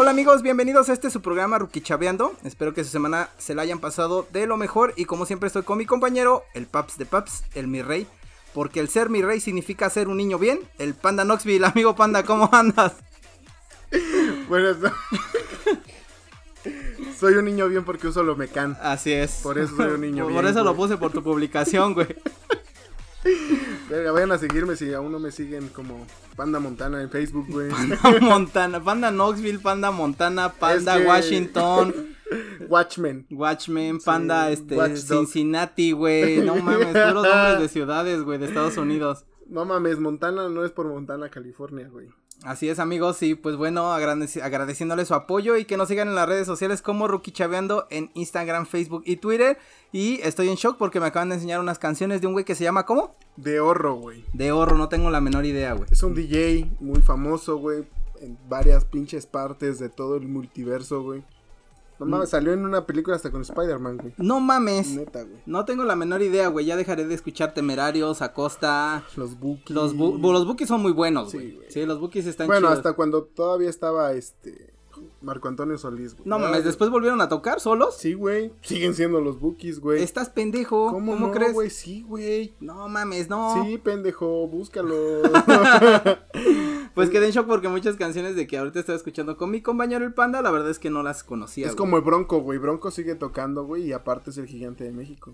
Hola amigos, bienvenidos a este su programa Rukichabeando. Espero que su semana se la hayan pasado de lo mejor y como siempre estoy con mi compañero, el Paps de Paps, el mi rey. Porque el ser mi rey significa ser un niño bien. El Panda Knoxville, amigo Panda, ¿cómo andas? Buenas Soy un niño bien porque uso lo mecan. Así es. Por eso soy un niño por, bien. Por eso lo puse por tu publicación, güey. Vayan a seguirme si aún no me siguen como Panda Montana en Facebook, güey. Panda Montana, Panda Knoxville, Panda Montana, Panda Es que- Washington, Watchmen. Watchmen, Panda Sí, este. Cincinnati, güey. No mames, puros nombres de ciudades, güey, de Estados Unidos. No mames, Montana no es por Montana, California, güey. Así es, amigos, y pues bueno, agradeci- agradeciéndole su apoyo y que nos sigan en las redes sociales como Rookie Chaveando en Instagram, Facebook y Twitter. Y estoy en shock porque me acaban de enseñar unas canciones de un güey que se llama ¿cómo? De horro, güey. De Horro, no tengo la menor idea, güey. Es un DJ muy famoso, güey. En varias pinches partes de todo el multiverso, güey. No Mm. mames, salió en una película hasta con Spider-Man, güey. No mames. Neta, güey. No tengo la menor idea, güey. Ya dejaré de escuchar Temerarios, Acosta. Los Bookies. Los, bu- los bookies son muy buenos, Sí, güey. güey. Sí, los bookies están Bueno, chidos. hasta cuando todavía estaba este Marco Antonio Solís, güey. No Ah, mames, después volvieron a tocar solos. Sí, güey. Siguen siendo los Bookies, güey. Estás pendejo. ¿Cómo, ¿Cómo, no, crees? güey? Sí, güey. No mames, no. Sí, pendejo, búscalo. Pues quedé en shock porque muchas canciones de que ahorita estoy escuchando con mi compañero el Panda, la verdad es que no las conocía. es güey. como el Bronco, güey. Bronco sigue tocando, güey, y aparte es el gigante de México.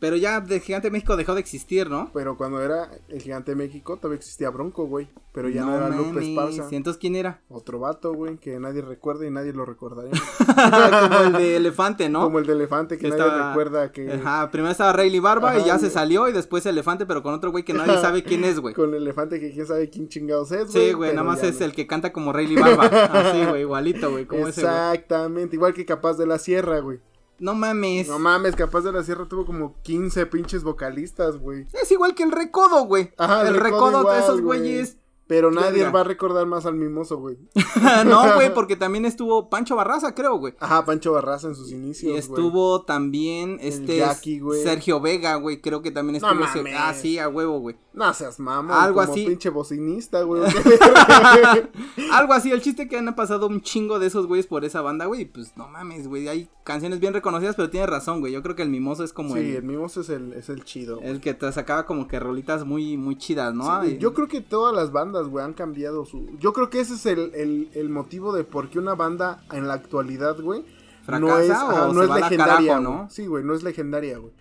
Pero ya de Gigante México dejó de existir, ¿no? Pero cuando era el gigante de México, todavía existía Bronco, güey. Pero ya no, era Lupe mames, Esparza. ¿y entonces quién era? Otro vato, güey, que nadie recuerda y nadie lo recordaría. como el de Elefante, ¿no? Como el de Elefante, que, Que nadie estaba- recuerda que... Ajá, primero estaba Rayleigh Barba y ya se salió y después Elefante, pero con otro güey que nadie sabe quién es, güey. Con el elefante que quién sabe quién chingados es, güey. Sí, güey, nada más es no. el que canta como Rayleigh Barba. Así, güey, igualito, güey, como ese, güey. Exactamente, igual que Capaz de la Sierra, güey. No mames. No mames, Capaz de la Sierra tuvo como 15 pinches vocalistas, güey. es igual que el Recodo, güey. Ajá, el el Recodo Recodo, igual, esos güey. güeyes. Pero nadie va a recordar más al mimoso, güey. no, güey, porque también estuvo Pancho Barraza, creo, güey. Ajá, Pancho Barraza en sus Y inicios, güey. estuvo también este Jackie. Sergio Vega, güey, creo que también No estuvo ese- mames. Ah, sí, a huevo, güey. No seas mamón, Algo como así. pinche bocinista, güey. Algo así, el chiste que han pasado un chingo de esos güeyes por esa banda, güey, y pues no mames, güey, hay canciones bien reconocidas, pero tienes razón, güey. Yo creo que el Mimoso es como sí, el, el mimoso es el, es el chido. el que te sacaba como que rolitas muy muy chidas, ¿no? Sí, Ay, yo creo que todas las bandas, güey, han cambiado su... Yo creo que ese es el, el, el motivo de por qué una banda en la actualidad, güey, no ¿Fracasa es, ajá, no es legendaria, carajo, ¿no? no? Sí, güey, no es legendaria, güey.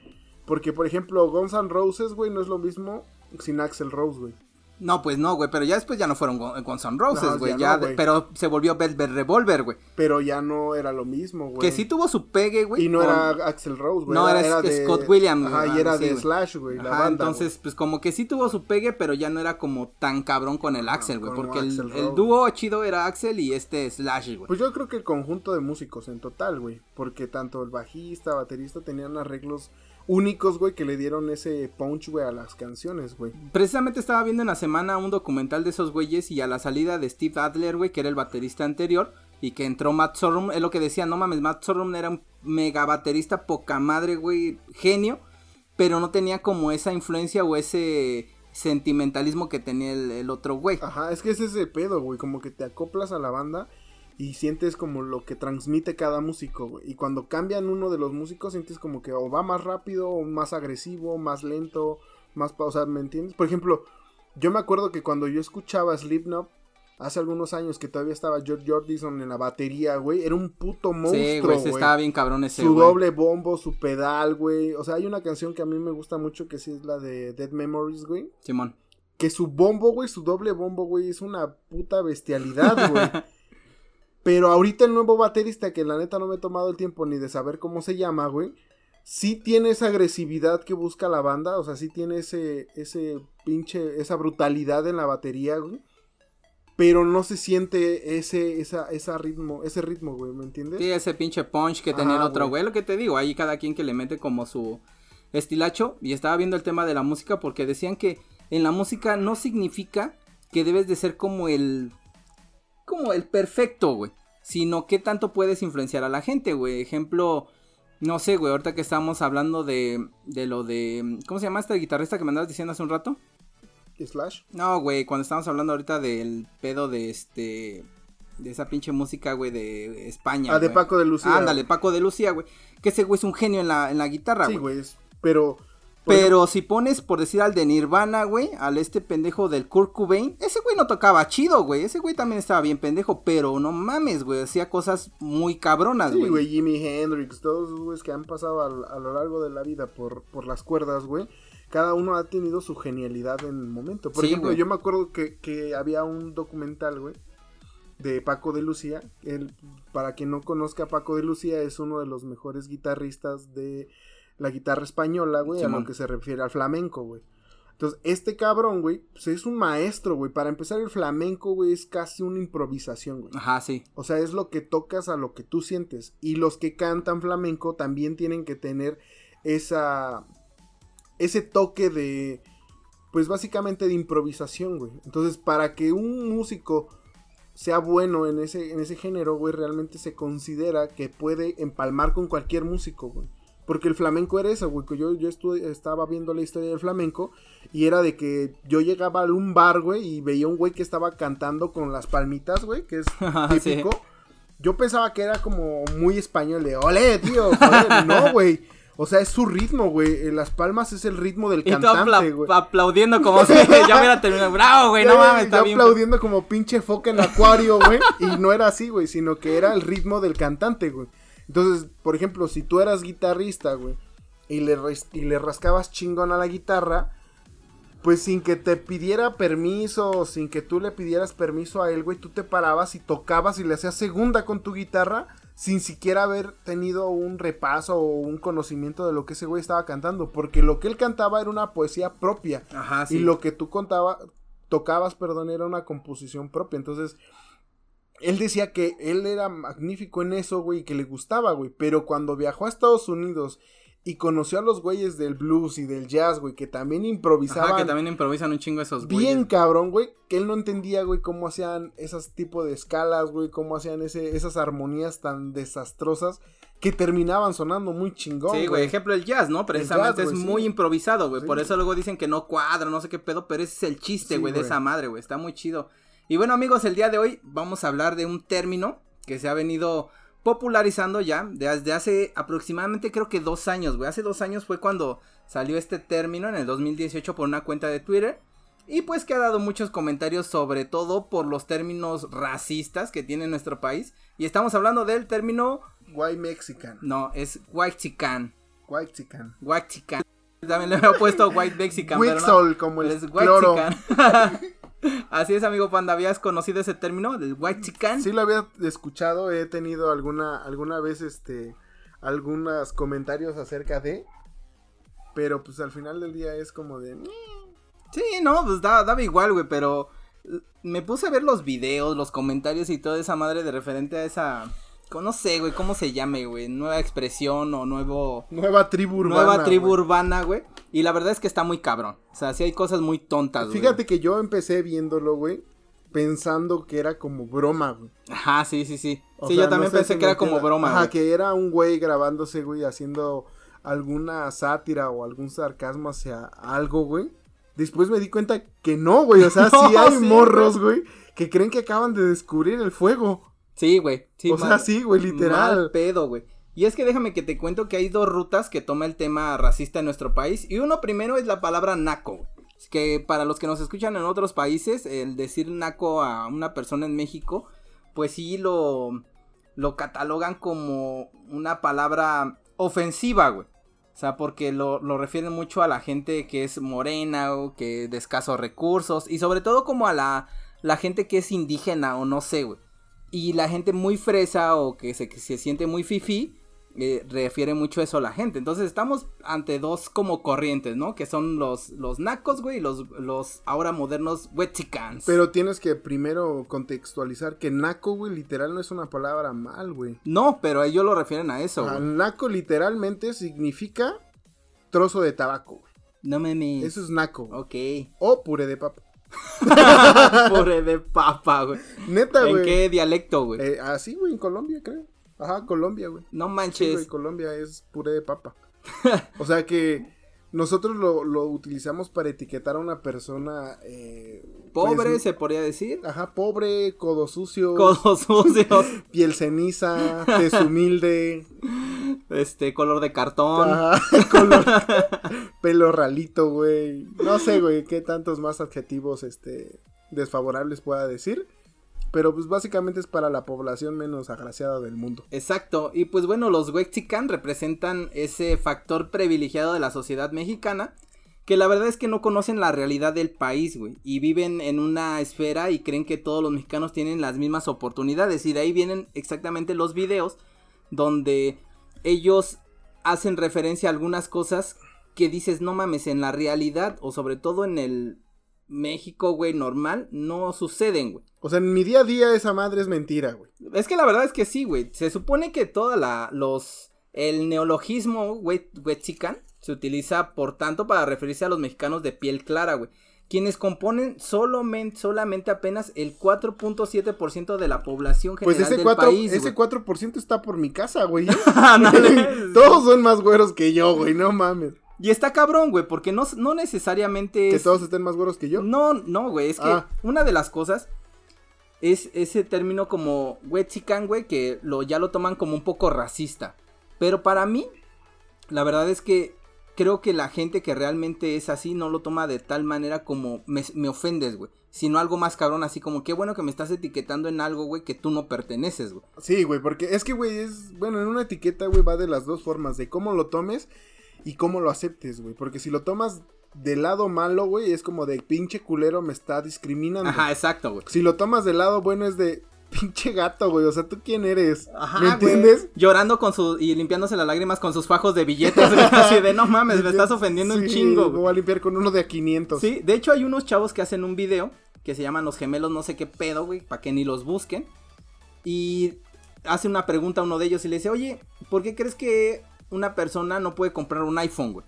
Porque, por ejemplo, Guns N' Roses, güey, no es lo mismo sin Axel Rose, güey. No, pues no, güey, pero ya después ya no fueron Gu- Guns N' Roses, No, güey, ya ya, no, de- güey. pero se volvió Velvet Revolver, güey. Pero ya no era lo mismo, güey. Que sí tuvo su pegue, güey. Y no con- era Axel Rose, güey. No, era Scott Williams, güey, y era sí, de. Slash, güey, la banda. entonces, pues como que sí tuvo su pegue, pero ya no era como tan cabrón con el Axel, güey. Porque el, el dúo chido era Axel y este Slash, güey. Pues yo creo que el conjunto de músicos en total, güey. Porque tanto el bajista, baterista tenían arreglos únicos, güey, que le dieron ese punch, güey, a las canciones, güey. Precisamente estaba viendo en la semana un documental de esos güeyes y a la salida de Steve Adler, güey, que era el baterista anterior, y que entró Matt Sorum, es lo que decía, no mames, Matt Sorum era un mega baterista poca madre, güey, genio, pero no tenía como esa influencia o ese sentimentalismo que tenía el, el otro güey. Ajá, es que ese es el pedo, güey. Como que te acoplas a la banda y sientes como lo que transmite cada músico, güey. Y cuando cambian uno de los músicos, sientes como que o va más rápido, o más agresivo, más lento, más pausa, ¿me entiendes? Por ejemplo, yo me acuerdo que cuando yo escuchaba Slipknot, hace algunos años que todavía estaba George Jordison en la batería, güey, era un puto sí, monstruo, se güey. estaba bien cabrón ese, Su güey. doble bombo, su pedal, güey. O sea, hay una canción que a mí me gusta mucho que sí es la de Dead Memories, güey. Simón. Que su bombo, güey, su doble bombo, güey, es una puta bestialidad, güey. Pero ahorita el nuevo baterista, que la neta no me he tomado el tiempo ni de saber cómo se llama, güey. Sí tiene esa agresividad que busca la banda. O sea, sí tiene ese, ese pinche, esa brutalidad en la batería, güey. Pero no se siente ese, esa, esa ritmo, ese ritmo, güey, ¿me entiendes? Sí, ese pinche punch que tenía el otro güey. güey. Lo que te digo, ahí cada quien que le mete como su estilacho. Y estaba viendo el tema de la música porque decían que en la música no significa que debes de ser como el. Como el perfecto, güey. Sino que tanto puedes influenciar a la gente, güey. Ejemplo. No sé, güey, ahorita que estábamos hablando de, de lo de... ¿Cómo se llama este guitarrista que me andabas diciendo hace un rato? Slash. No, güey, cuando estábamos hablando ahorita del pedo de este... de esa pinche música, güey, de España. Ah, de güey. Paco de Lucía. Ándale, Paco de Lucía, güey. Que ese güey es un genio en la, en la guitarra, Sí, güey. güey. es- Pero. si pones, por decir, al de Nirvana, güey, al este pendejo del Kurt Cobain, ese güey no tocaba chido, güey. Ese güey también estaba bien pendejo, pero no mames, güey. Hacía cosas muy cabronas, Sí, güey. güey, Jimi Hendrix, todos esos güeyes que han pasado a, lo largo de la vida por, por las cuerdas, güey. Cada uno ha tenido su genialidad en el momento. Por Sí, ejemplo, güey. yo me acuerdo que, que había un documental, güey, de Paco de Lucía. Él, para quien no conozca, Paco de Lucía es uno de los mejores guitarristas de la guitarra española, güey, a lo que se refiere al flamenco, güey. Entonces, este cabrón, güey, pues es un maestro, güey. Para empezar, el flamenco, güey, es casi una improvisación, güey. Ajá, sí. O sea, es lo que tocas a lo que tú sientes. Y los que cantan flamenco también tienen que tener esa. ese toque de. Pues básicamente de improvisación, güey. Entonces, para que un músico sea bueno en ese, en ese género, güey, realmente se considera que puede empalmar con cualquier músico, güey. Porque el flamenco era eso, güey. que Yo, yo estuve- estaba viendo la historia del flamenco y era de que yo llegaba a un bar, güey, y veía un güey que estaba cantando con las palmitas, güey, que es Sí. típico. Yo pensaba que era como muy español de, ole, tío, joder". no, güey. O sea, es su ritmo, güey. Las palmas es el ritmo del Y cantante, apla- güey. aplaudiendo como si ya hubiera terminado. Bravo, güey, no mames, está yo bien. aplaudiendo como pinche foca en acuario, güey. y no era así, güey, sino que era el ritmo del cantante, güey. Entonces, por ejemplo, si tú eras guitarrista, güey, y le, y le rascabas chingón a la guitarra, pues sin que te pidiera permiso, sin que tú le pidieras permiso a él, güey, tú te parabas y tocabas y le hacías segunda con tu guitarra sin siquiera haber tenido un repaso o un conocimiento de lo que ese güey estaba cantando, porque lo que él cantaba era una poesía propia. Ajá, sí. Y lo que tú contaba, tocabas, perdón, era una composición propia. Entonces, él decía que él era magnífico en eso, güey, y que le gustaba, güey. Pero cuando viajó a Estados Unidos y conoció a los güeyes del blues y del jazz, güey, que también improvisaban Ajá, que también improvisan un chingo esos güeyes. bien cabrón, güey, que él no entendía, güey, cómo hacían esas tipo de escalas, güey, cómo hacían ese, esas armonías tan desastrosas que terminaban sonando muy chingón, Sí, güey, ejemplo el jazz, ¿no? Precisamente jazz, es güey, muy sí. improvisado, güey. Sí. Por eso luego dicen que no cuadra, no sé qué pedo, pero ese es el chiste, Sí, güey, de güey. esa madre, güey. Está muy chido. Y bueno, amigos, el día de hoy vamos a hablar de un término que se ha venido popularizando ya desde hace aproximadamente creo que dos años, güey. Hace dos años fue cuando salió este término en el 2018 por una cuenta de Twitter. Y pues que ha dado muchos comentarios sobre todo por los términos racistas que tiene nuestro país. Y estamos hablando del término, White Mexican, no, es white chican. White Mexican. White chican. También le había puesto white mexican, pero no. Wixol, como el Es white cloro. Así es, amigo Panda, ¿habías conocido ese término del white chican? Sí lo había escuchado, he tenido alguna alguna vez este algunos comentarios acerca de pero pues al final del día es como de Sí, no, pues daba, daba igual, güey, pero me puse a ver los videos, los comentarios y toda esa madre de referente a esa, no sé, güey, cómo se llame, güey, nueva expresión o nuevo, nueva tribu urbana. nueva tribu güey. urbana, güey, y la verdad es que está muy cabrón, o sea, sí hay cosas muy tontas, güey. Fíjate que yo empecé viéndolo, güey, pensando que era como broma, güey. Ajá, sí, sí, sí. O sí, sea, yo también no sé pensé si que era como broma, Ajá, güey. que era un güey grabándose, güey, haciendo alguna sátira o algún sarcasmo hacia algo, güey. Después me di cuenta que no, güey. O sea, No, sí hay sí, morros, güey, que creen que acaban de descubrir el fuego. Sí, güey. Sí, o sea, sí, güey, literal. Mal pedo, güey. Y es que déjame que te cuento que hay dos rutas que toma el tema racista en nuestro país. Y uno primero es la palabra naco. güey. Es que para los que nos escuchan en otros países, el decir naco a una persona en México, pues sí lo, lo catalogan como una palabra ofensiva, güey. O sea, porque lo, lo refieren mucho a la gente que es morena o que de escasos recursos. Y sobre todo como a la, la gente que es indígena o no sé, güey. Y la gente muy fresa o que se, que se siente muy fifi, eh, refiere mucho eso a la gente. Entonces estamos ante dos como corrientes, ¿no? Que son los, los nacos, güey, y los, los ahora modernos wetchicans. Pero tienes que primero contextualizar que naco, güey, literal no es una palabra mal, güey. No, pero ellos lo refieren a eso, Ah, naco literalmente significa trozo de tabaco, güey. No mames. Eso es naco. Ok. O puré de papa. Pobre de papa, güey. Neta, ¿En güey. qué dialecto, güey? Eh, así, güey, en Colombia, creo. Ajá, Colombia, güey. no Sí, manches. Colombia es puré de papa. o sea que nosotros lo, lo utilizamos para etiquetar a una persona eh, Pobre, pues, se podría decir. Ajá, pobre, codo sucio, Codos sucios, piel ceniza, tez humilde, este, color de cartón. ajá, color, pelo ralito, güey. No sé, güey, qué tantos más adjetivos este desfavorables pueda decir. Pero pues básicamente es para la población menos agraciada del mundo. Exacto, y pues bueno, los Wexican representan ese factor privilegiado de la sociedad mexicana, que la verdad es que no conocen la realidad del país, güey, y viven en una esfera y creen que todos los mexicanos tienen las mismas oportunidades, y de ahí vienen exactamente los videos donde ellos hacen referencia a algunas cosas que dices, no mames, en la realidad, o sobre todo en el México, güey, normal, no suceden, güey. O sea, en mi día a día esa madre es mentira, güey. Es que la verdad es que sí, güey. Se supone que toda la, los, el neologismo, güey, huetzican, se utiliza, por tanto, para referirse a los mexicanos de piel clara, güey. Quienes componen solamente, solamente apenas el 4.7% de la población general Pues ese, del 4, país, ese güey. 4% está por mi casa, güey. Todos son más güeros que yo, güey, no mames. Y está cabrón, güey, porque no, no necesariamente Que es... todos estén más güeros que yo. No, no, güey, es que Ah. una de las cosas es ese término como Wexican, güey, que lo, ya lo toman como un poco racista. Pero para mí, la verdad es que creo que la gente que realmente es así no lo toma de tal manera como me, me ofendes, güey. Sino algo más cabrón, así como qué bueno que me estás etiquetando en algo, güey, que tú no perteneces, güey. Sí, güey, porque es que, güey, es. Bueno, en una etiqueta, güey, va de las dos formas: de cómo lo tomes y cómo lo aceptes, güey. Porque si lo tomas del lado malo, güey, es como de pinche culero me está discriminando. Ajá, exacto, güey. Si lo tomas del lado bueno, es de pinche gato, güey. O sea, ¿tú quién eres? Ajá, ¿Me güey. entiendes? Llorando con su y limpiándose las lágrimas con sus fajos de billetes, güey, así de no mames, me estás ofendiendo un Sí, chingo, Me güey. voy a limpiar con uno de a 500. Sí, de hecho hay unos chavos que hacen un video que se llaman los gemelos no sé qué pedo, güey, para que ni los busquen. Y hace una pregunta a uno de ellos y le dice, oye, ¿por qué crees que una persona no puede comprar un iPhone, güey?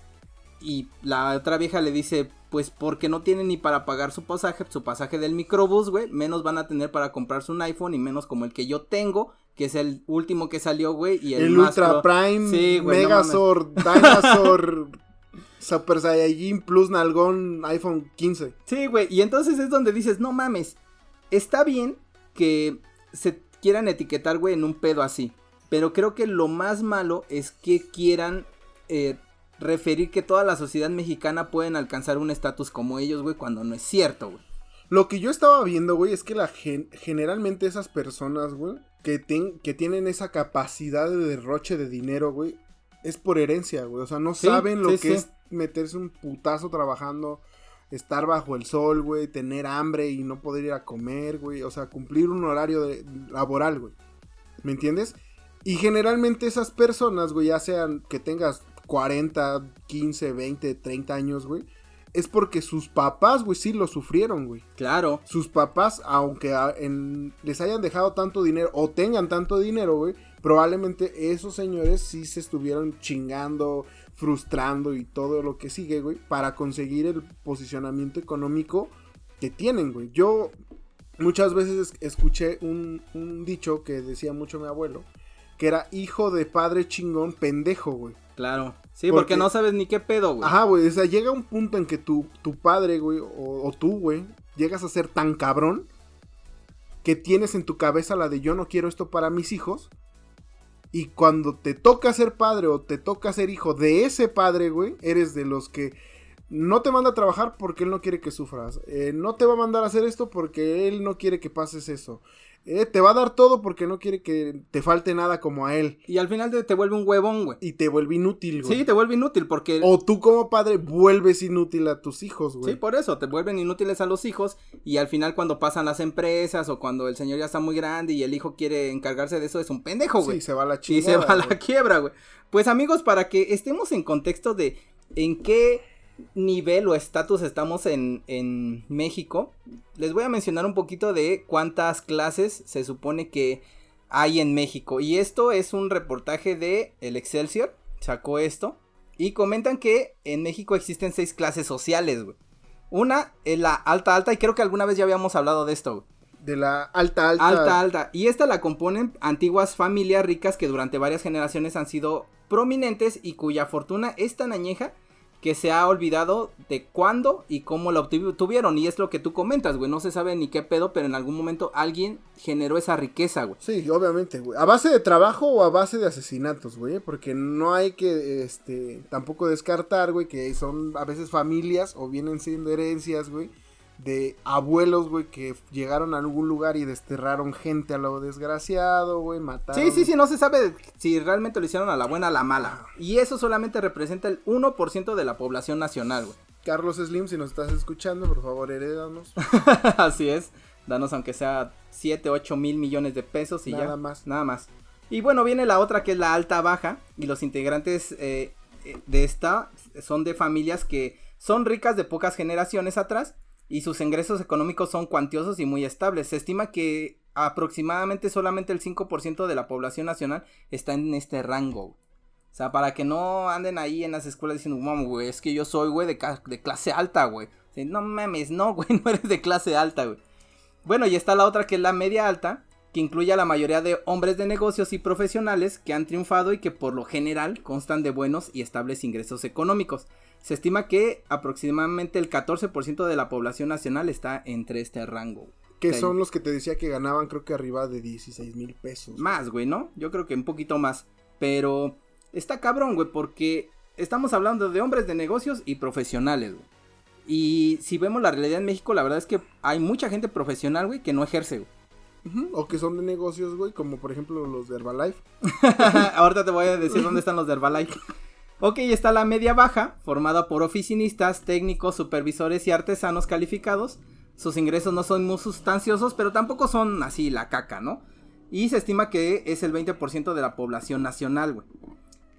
Y la otra vieja le dice, pues porque no tiene ni para pagar su pasaje, su pasaje del microbús, güey, menos van a tener para comprarse un iPhone y menos como el que yo tengo, que es el último que salió, güey, y el, El, más Ultra pro- Prime, Sí, güey, no Megazord, Dinosaur, Super Saiyajin Plus Nalgón, iPhone 15. Sí, güey, y entonces es donde dices, no mames, está bien que se quieran etiquetar, güey, en un pedo así, pero creo que lo más malo es que quieran eh, referir que toda la sociedad mexicana pueden alcanzar un estatus como ellos, güey, cuando no es cierto, güey. Lo que yo estaba viendo, güey, es que la gen- generalmente esas personas, güey, que, ten- que tienen esa capacidad de derroche de dinero, güey, es por herencia, güey. O sea, no Sí, saben lo sí, que sí. es meterse un putazo trabajando, estar bajo el sol, güey, tener hambre y no poder ir a comer, güey. O sea, cumplir un horario de- laboral, güey. ¿Me entiendes? Y generalmente esas personas, güey, ya sean que tengas 40, 15, 20, 30 años, güey, es porque sus papás, güey, sí lo sufrieron, güey. Claro, Sus papás, aunque a- en- les hayan dejado tanto dinero o tengan tanto dinero, güey, probablemente esos señores sí se estuvieron chingando, frustrando y todo lo que sigue, güey, para conseguir el posicionamiento económico que tienen, güey. Yo muchas veces es- escuché un, un dicho que decía mucho mi abuelo, que era hijo de padre chingón, pendejo, güey. claro. Sí, Porque- porque no sabes ni qué pedo, güey. Ajá, güey, o sea, llega un punto en que tu, tu padre, güey, o, o tú, güey, llegas a ser tan cabrón que tienes en tu cabeza la de yo no quiero esto para mis hijos. Y cuando te toca ser padre o te toca ser hijo de ese padre, güey, eres de los que no te manda a trabajar porque él no quiere que sufras. Eh, no te va a mandar a hacer esto porque él no quiere que pases eso. Eh, te va a dar todo porque no quiere que te falte nada como a él. Y al final te, te vuelve un huevón, güey. Y te vuelve inútil, güey. Sí, te vuelve inútil porque... O tú como padre vuelves inútil a tus hijos, güey. Sí, por eso, te vuelven inútiles a los hijos y al final cuando pasan las empresas o cuando el señor ya está muy grande y el hijo quiere encargarse de eso es un pendejo, güey. Sí, se va a la y chingada. se va a la quiebra, güey. Pues amigos, para que estemos en contexto de en qué nivel o estatus estamos en, en México, les voy a mencionar un poquito de cuántas clases se supone que hay en México. Y esto es un reportaje de El Excelsior, sacó esto, y comentan que en México existen seis clases sociales, güey. Una es la alta alta, y creo que alguna vez ya habíamos hablado de esto, güey. De la alta, alta. Alta, alta. Y esta la componen antiguas familias ricas que durante varias generaciones han sido prominentes y cuya fortuna es tan añeja que se ha olvidado de cuándo y cómo la obtuvieron. Y es lo que tú comentas, güey. No se sabe ni qué pedo, pero en algún momento alguien generó esa riqueza, güey. Sí, obviamente, güey. A base de trabajo o a base de asesinatos, güey. Porque no hay que, este, tampoco descartar, güey, que son a veces familias o vienen siendo herencias, güey de abuelos, güey, que llegaron a algún lugar y desterraron gente a lo desgraciado, güey, mataron. Sí, sí, sí, no se sabe si realmente lo hicieron a la buena o a la mala. Y eso solamente representa el 1% de la población nacional, güey. Carlos Slim, si nos estás escuchando, por favor, herédanos. Así es, danos aunque sea 7, 8 mil millones de pesos y ya. Nada más. Nada más. Y bueno, viene la otra que es la alta baja y los integrantes eh, eh, de esta son de familias que son ricas de pocas generaciones atrás y sus ingresos económicos son cuantiosos y muy estables. Se estima que aproximadamente solamente el 5% de la población nacional está en este rango. O sea, para que no anden ahí en las escuelas diciendo, vamos, güey, es que yo soy, güey, de, de, clase alta, güey. no mames, no, güey, no eres de clase alta, güey. Bueno, y está la otra que es la media alta, que incluye a la mayoría de hombres de negocios y profesionales que han triunfado y que por lo general constan de buenos y estables ingresos económicos. Se estima que aproximadamente el 14% de la población nacional está entre este rango. Que son los que te decía que ganaban creo que arriba de 16 mil pesos. Más, güey, ¿no? Yo creo que un poquito más. Pero está cabrón, güey, porque estamos hablando de hombres de negocios y profesionales, güey. Y si vemos la realidad en México, la verdad es que hay mucha gente profesional, güey, que no ejerce, güey. O que son de negocios, güey, como por ejemplo los de Herbalife. Ahorita te voy a decir dónde están los de Herbalife. Ok, está la media baja, formada por oficinistas, técnicos, supervisores y artesanos calificados. Sus ingresos no son muy sustanciosos, pero tampoco son así la caca, ¿no? Y se estima que es el 20% de la población nacional, güey.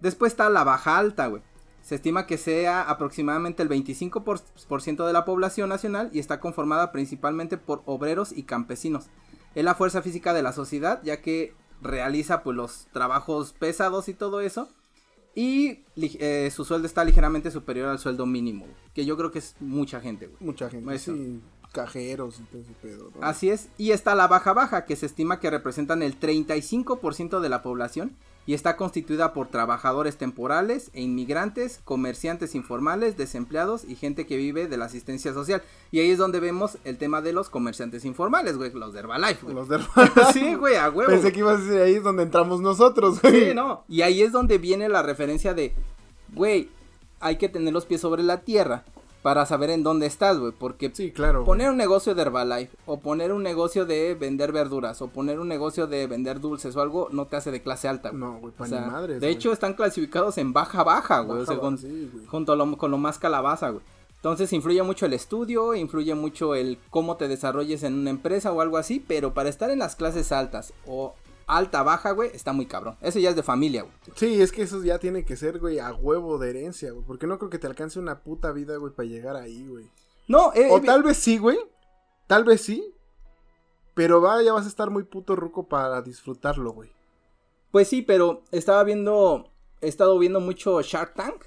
Después está la baja alta, güey. Se estima que sea aproximadamente el 25% de la población nacional y está conformada principalmente por obreros y campesinos. Es la fuerza física de la sociedad, ya que realiza pues los trabajos pesados y todo eso y eh, su sueldo está ligeramente superior al sueldo mínimo. Que yo creo que es mucha gente, güey. Mucha gente. Sí, cajeros y todo ese pedo. Así es. Y está la baja baja, que se estima que representan el 35% de la población y está constituida por trabajadores temporales e inmigrantes, comerciantes informales, desempleados y gente que vive de la asistencia social. Y ahí es donde vemos el tema de los comerciantes informales, güey, los de Herbalife, güey. Los de Herbalife. sí, güey, a huevo. Pensé que ibas a decir ahí es donde entramos nosotros, güey. Sí, no. Y ahí es donde viene la referencia de, güey, hay que tener los pies sobre la tierra para saber en dónde estás, güey. Porque sí, claro, poner un negocio de Herbalife, o poner un negocio de vender verduras, o poner un negocio de vender dulces o algo, no te hace de clase alta, güey. No, güey, para o madre. De hecho, están clasificados en baja, baja, güey. o sea, con, junto con lo más calabaza, güey. Entonces influye mucho el estudio, influye mucho el cómo te desarrolles en una empresa o algo así, pero para estar en las clases altas o alta, baja, güey, está muy cabrón. Eso ya es de familia, güey. Sí, es que eso ya tiene que ser, güey, a huevo de herencia, güey. Porque no creo que te alcance una puta vida, güey, para llegar ahí, güey. No, eh, O tal vez sí, güey. Tal vez sí. Pero va, ya vas a estar muy puto ruco para disfrutarlo, güey. Pues sí, pero estaba viendo. He estado viendo mucho Shark Tank.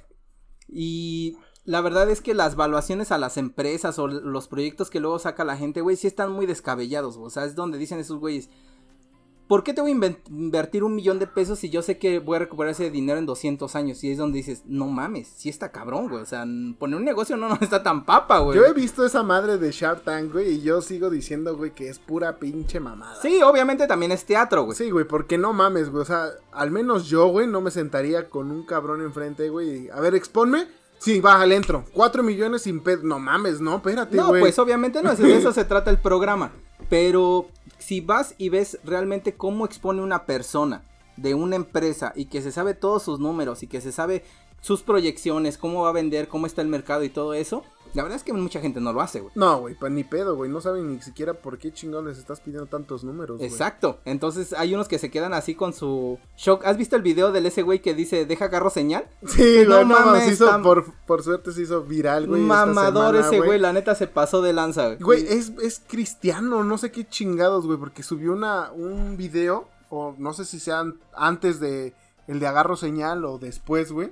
Y la verdad es que las valuaciones a las empresas o los proyectos que luego saca la gente, güey, sí están muy descabellados. O sea, es donde dicen esos güeyes. ¿Por qué te voy a invertir un millón de pesos si yo sé que voy a recuperar ese dinero en 200 años? Y es donde dices, no mames, sí está cabrón, güey. O sea, poner un negocio no, no está tan papa, güey. Yo he visto esa madre de Shark Tank, güey, y yo sigo diciendo, güey, que es pura pinche mamada. Sí, obviamente también es teatro, güey. Sí, güey, porque no mames, güey. O sea, al menos yo, güey, no me sentaría con un cabrón enfrente, güey. A ver, expónme. Sí, baja, le entro. Cuatro millones sin pedo. No mames, no, espérate, güey. No, pues obviamente no, de eso se trata el programa. Pero si vas y ves realmente cómo expone una persona de una empresa y que se sabe todos sus números y que se sabe sus proyecciones, cómo va a vender, cómo está el mercado y todo eso, la verdad es que mucha gente no lo hace, güey. No, güey, pues ni pedo, güey. No saben ni siquiera por qué chingón les estás pidiendo tantos números, Exacto. Entonces hay unos que se quedan así con su shock. ¿Has visto el video del ese güey que dice, deja agarro señal? Sí, no, mames. por, suerte se hizo viral, güey. Mamador ese güey, la neta se pasó de lanza, güey. Güey, es, es cristiano, no sé qué chingados, güey, porque subió una, un video, o no sé si sean antes de el de agarro señal o después, güey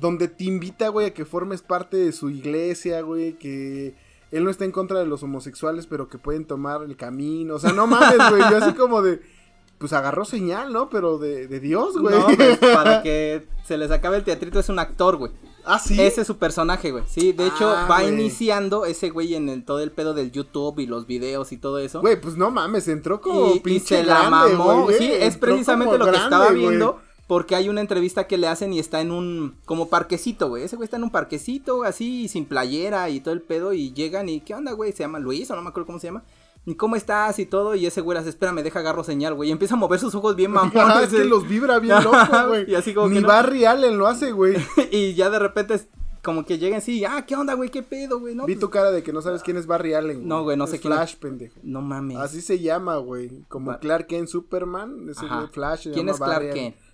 donde te invita, güey, a que formes parte de su iglesia, güey, que él no está en contra de los homosexuales, pero que pueden tomar el camino. O sea, no mames, güey, yo así como de, pues agarró señal, ¿no? Pero de, de Dios, güey. No, pues, para que se les acabe el teatrito es un actor, güey. Ah, sí. Ese es su personaje, güey. Sí, de hecho, Ah, va güey. iniciando ese güey en el, todo el pedo del YouTube y los videos y todo eso. Güey, pues no mames, entró como y, y pinche se la mamó. güey, sí, eh, es precisamente lo que estaba güey. viendo. Porque hay una entrevista que le hacen y está en un como parquecito, güey. Ese güey está en un parquecito así, sin playera y todo el pedo. Y llegan y, ¿qué onda, güey? Se llama Luis o no me acuerdo cómo se llama. ¿Y cómo estás? Y todo. Y ese güey las espera, me deja agarro señal, güey. Y empieza a mover sus ojos bien mamones. Ajá, es que los vibra bien loco, güey. Y así como que Ni no. Barry Allen lo hace, güey. y ya de repente es como que llegan así, ah, ¿qué onda, güey? ¿Qué pedo, güey? No, Vi pues, tu cara de que no sabes quién es Barry Allen. No, güey, no Es sé quién es. Flash, pendejo. no mames. Así se llama, güey. Como Clark Kent Superman. Ese Ajá. güey Flash. se ¿Quién llama es Clark Barry Kent?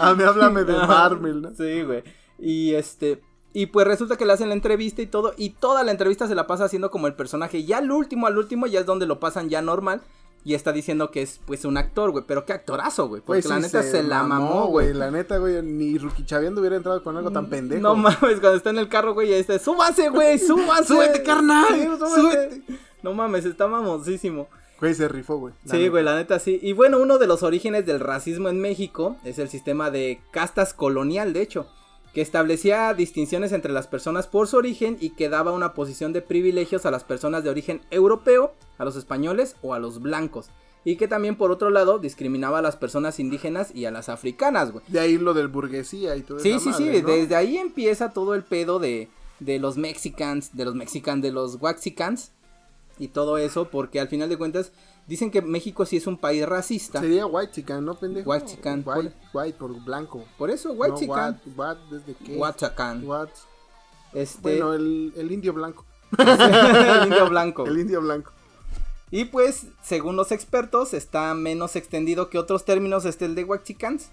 A mí háblame de Marvel, ¿no? Sí, güey. Y este. Y pues resulta que le hacen la entrevista y todo. Y toda la entrevista se la pasa haciendo como el personaje. Y al último, al último, ya es donde lo pasan ya normal. Y está diciendo que es pues un actor, güey. Pero qué actorazo, güey. Porque Güey, la neta se, la mamó, güey. La neta, güey, ni Ruki Chaviendo hubiera entrado con algo tan pendejo. No mames, cuando está en el carro, güey, ahí está, súbase, güey, súbase. Súbete, carnal, Sí, súbete. súbete. No mames, está mamosísimo. Güey, se rifó, güey. Sí, neta. güey, la neta sí. Y bueno, uno de los orígenes del racismo en México es el sistema de castas colonial, de hecho, que establecía distinciones entre las personas por su origen y que daba una posición de privilegios a las personas de origen europeo, a los españoles o a los blancos. Y que también, por otro lado, discriminaba a las personas indígenas y a las africanas, güey. De ahí lo del burguesía y todo Sí, esa sí, sí, madre, ¿no? desde ahí empieza todo el pedo de, de los mexicans, de los mexicanos, de los waxicans y todo eso, porque al final de cuentas dicen que México sí es un país racista. Sería white chican, ¿no, pendejo? White chican, White, white por blanco. Por eso, No, whitexican, what, what, ¿desde qué? What? este, Bueno, el, el indio blanco. el indio blanco. El indio blanco. Y pues, según los expertos, está menos extendido que otros términos, este el de Waxicans,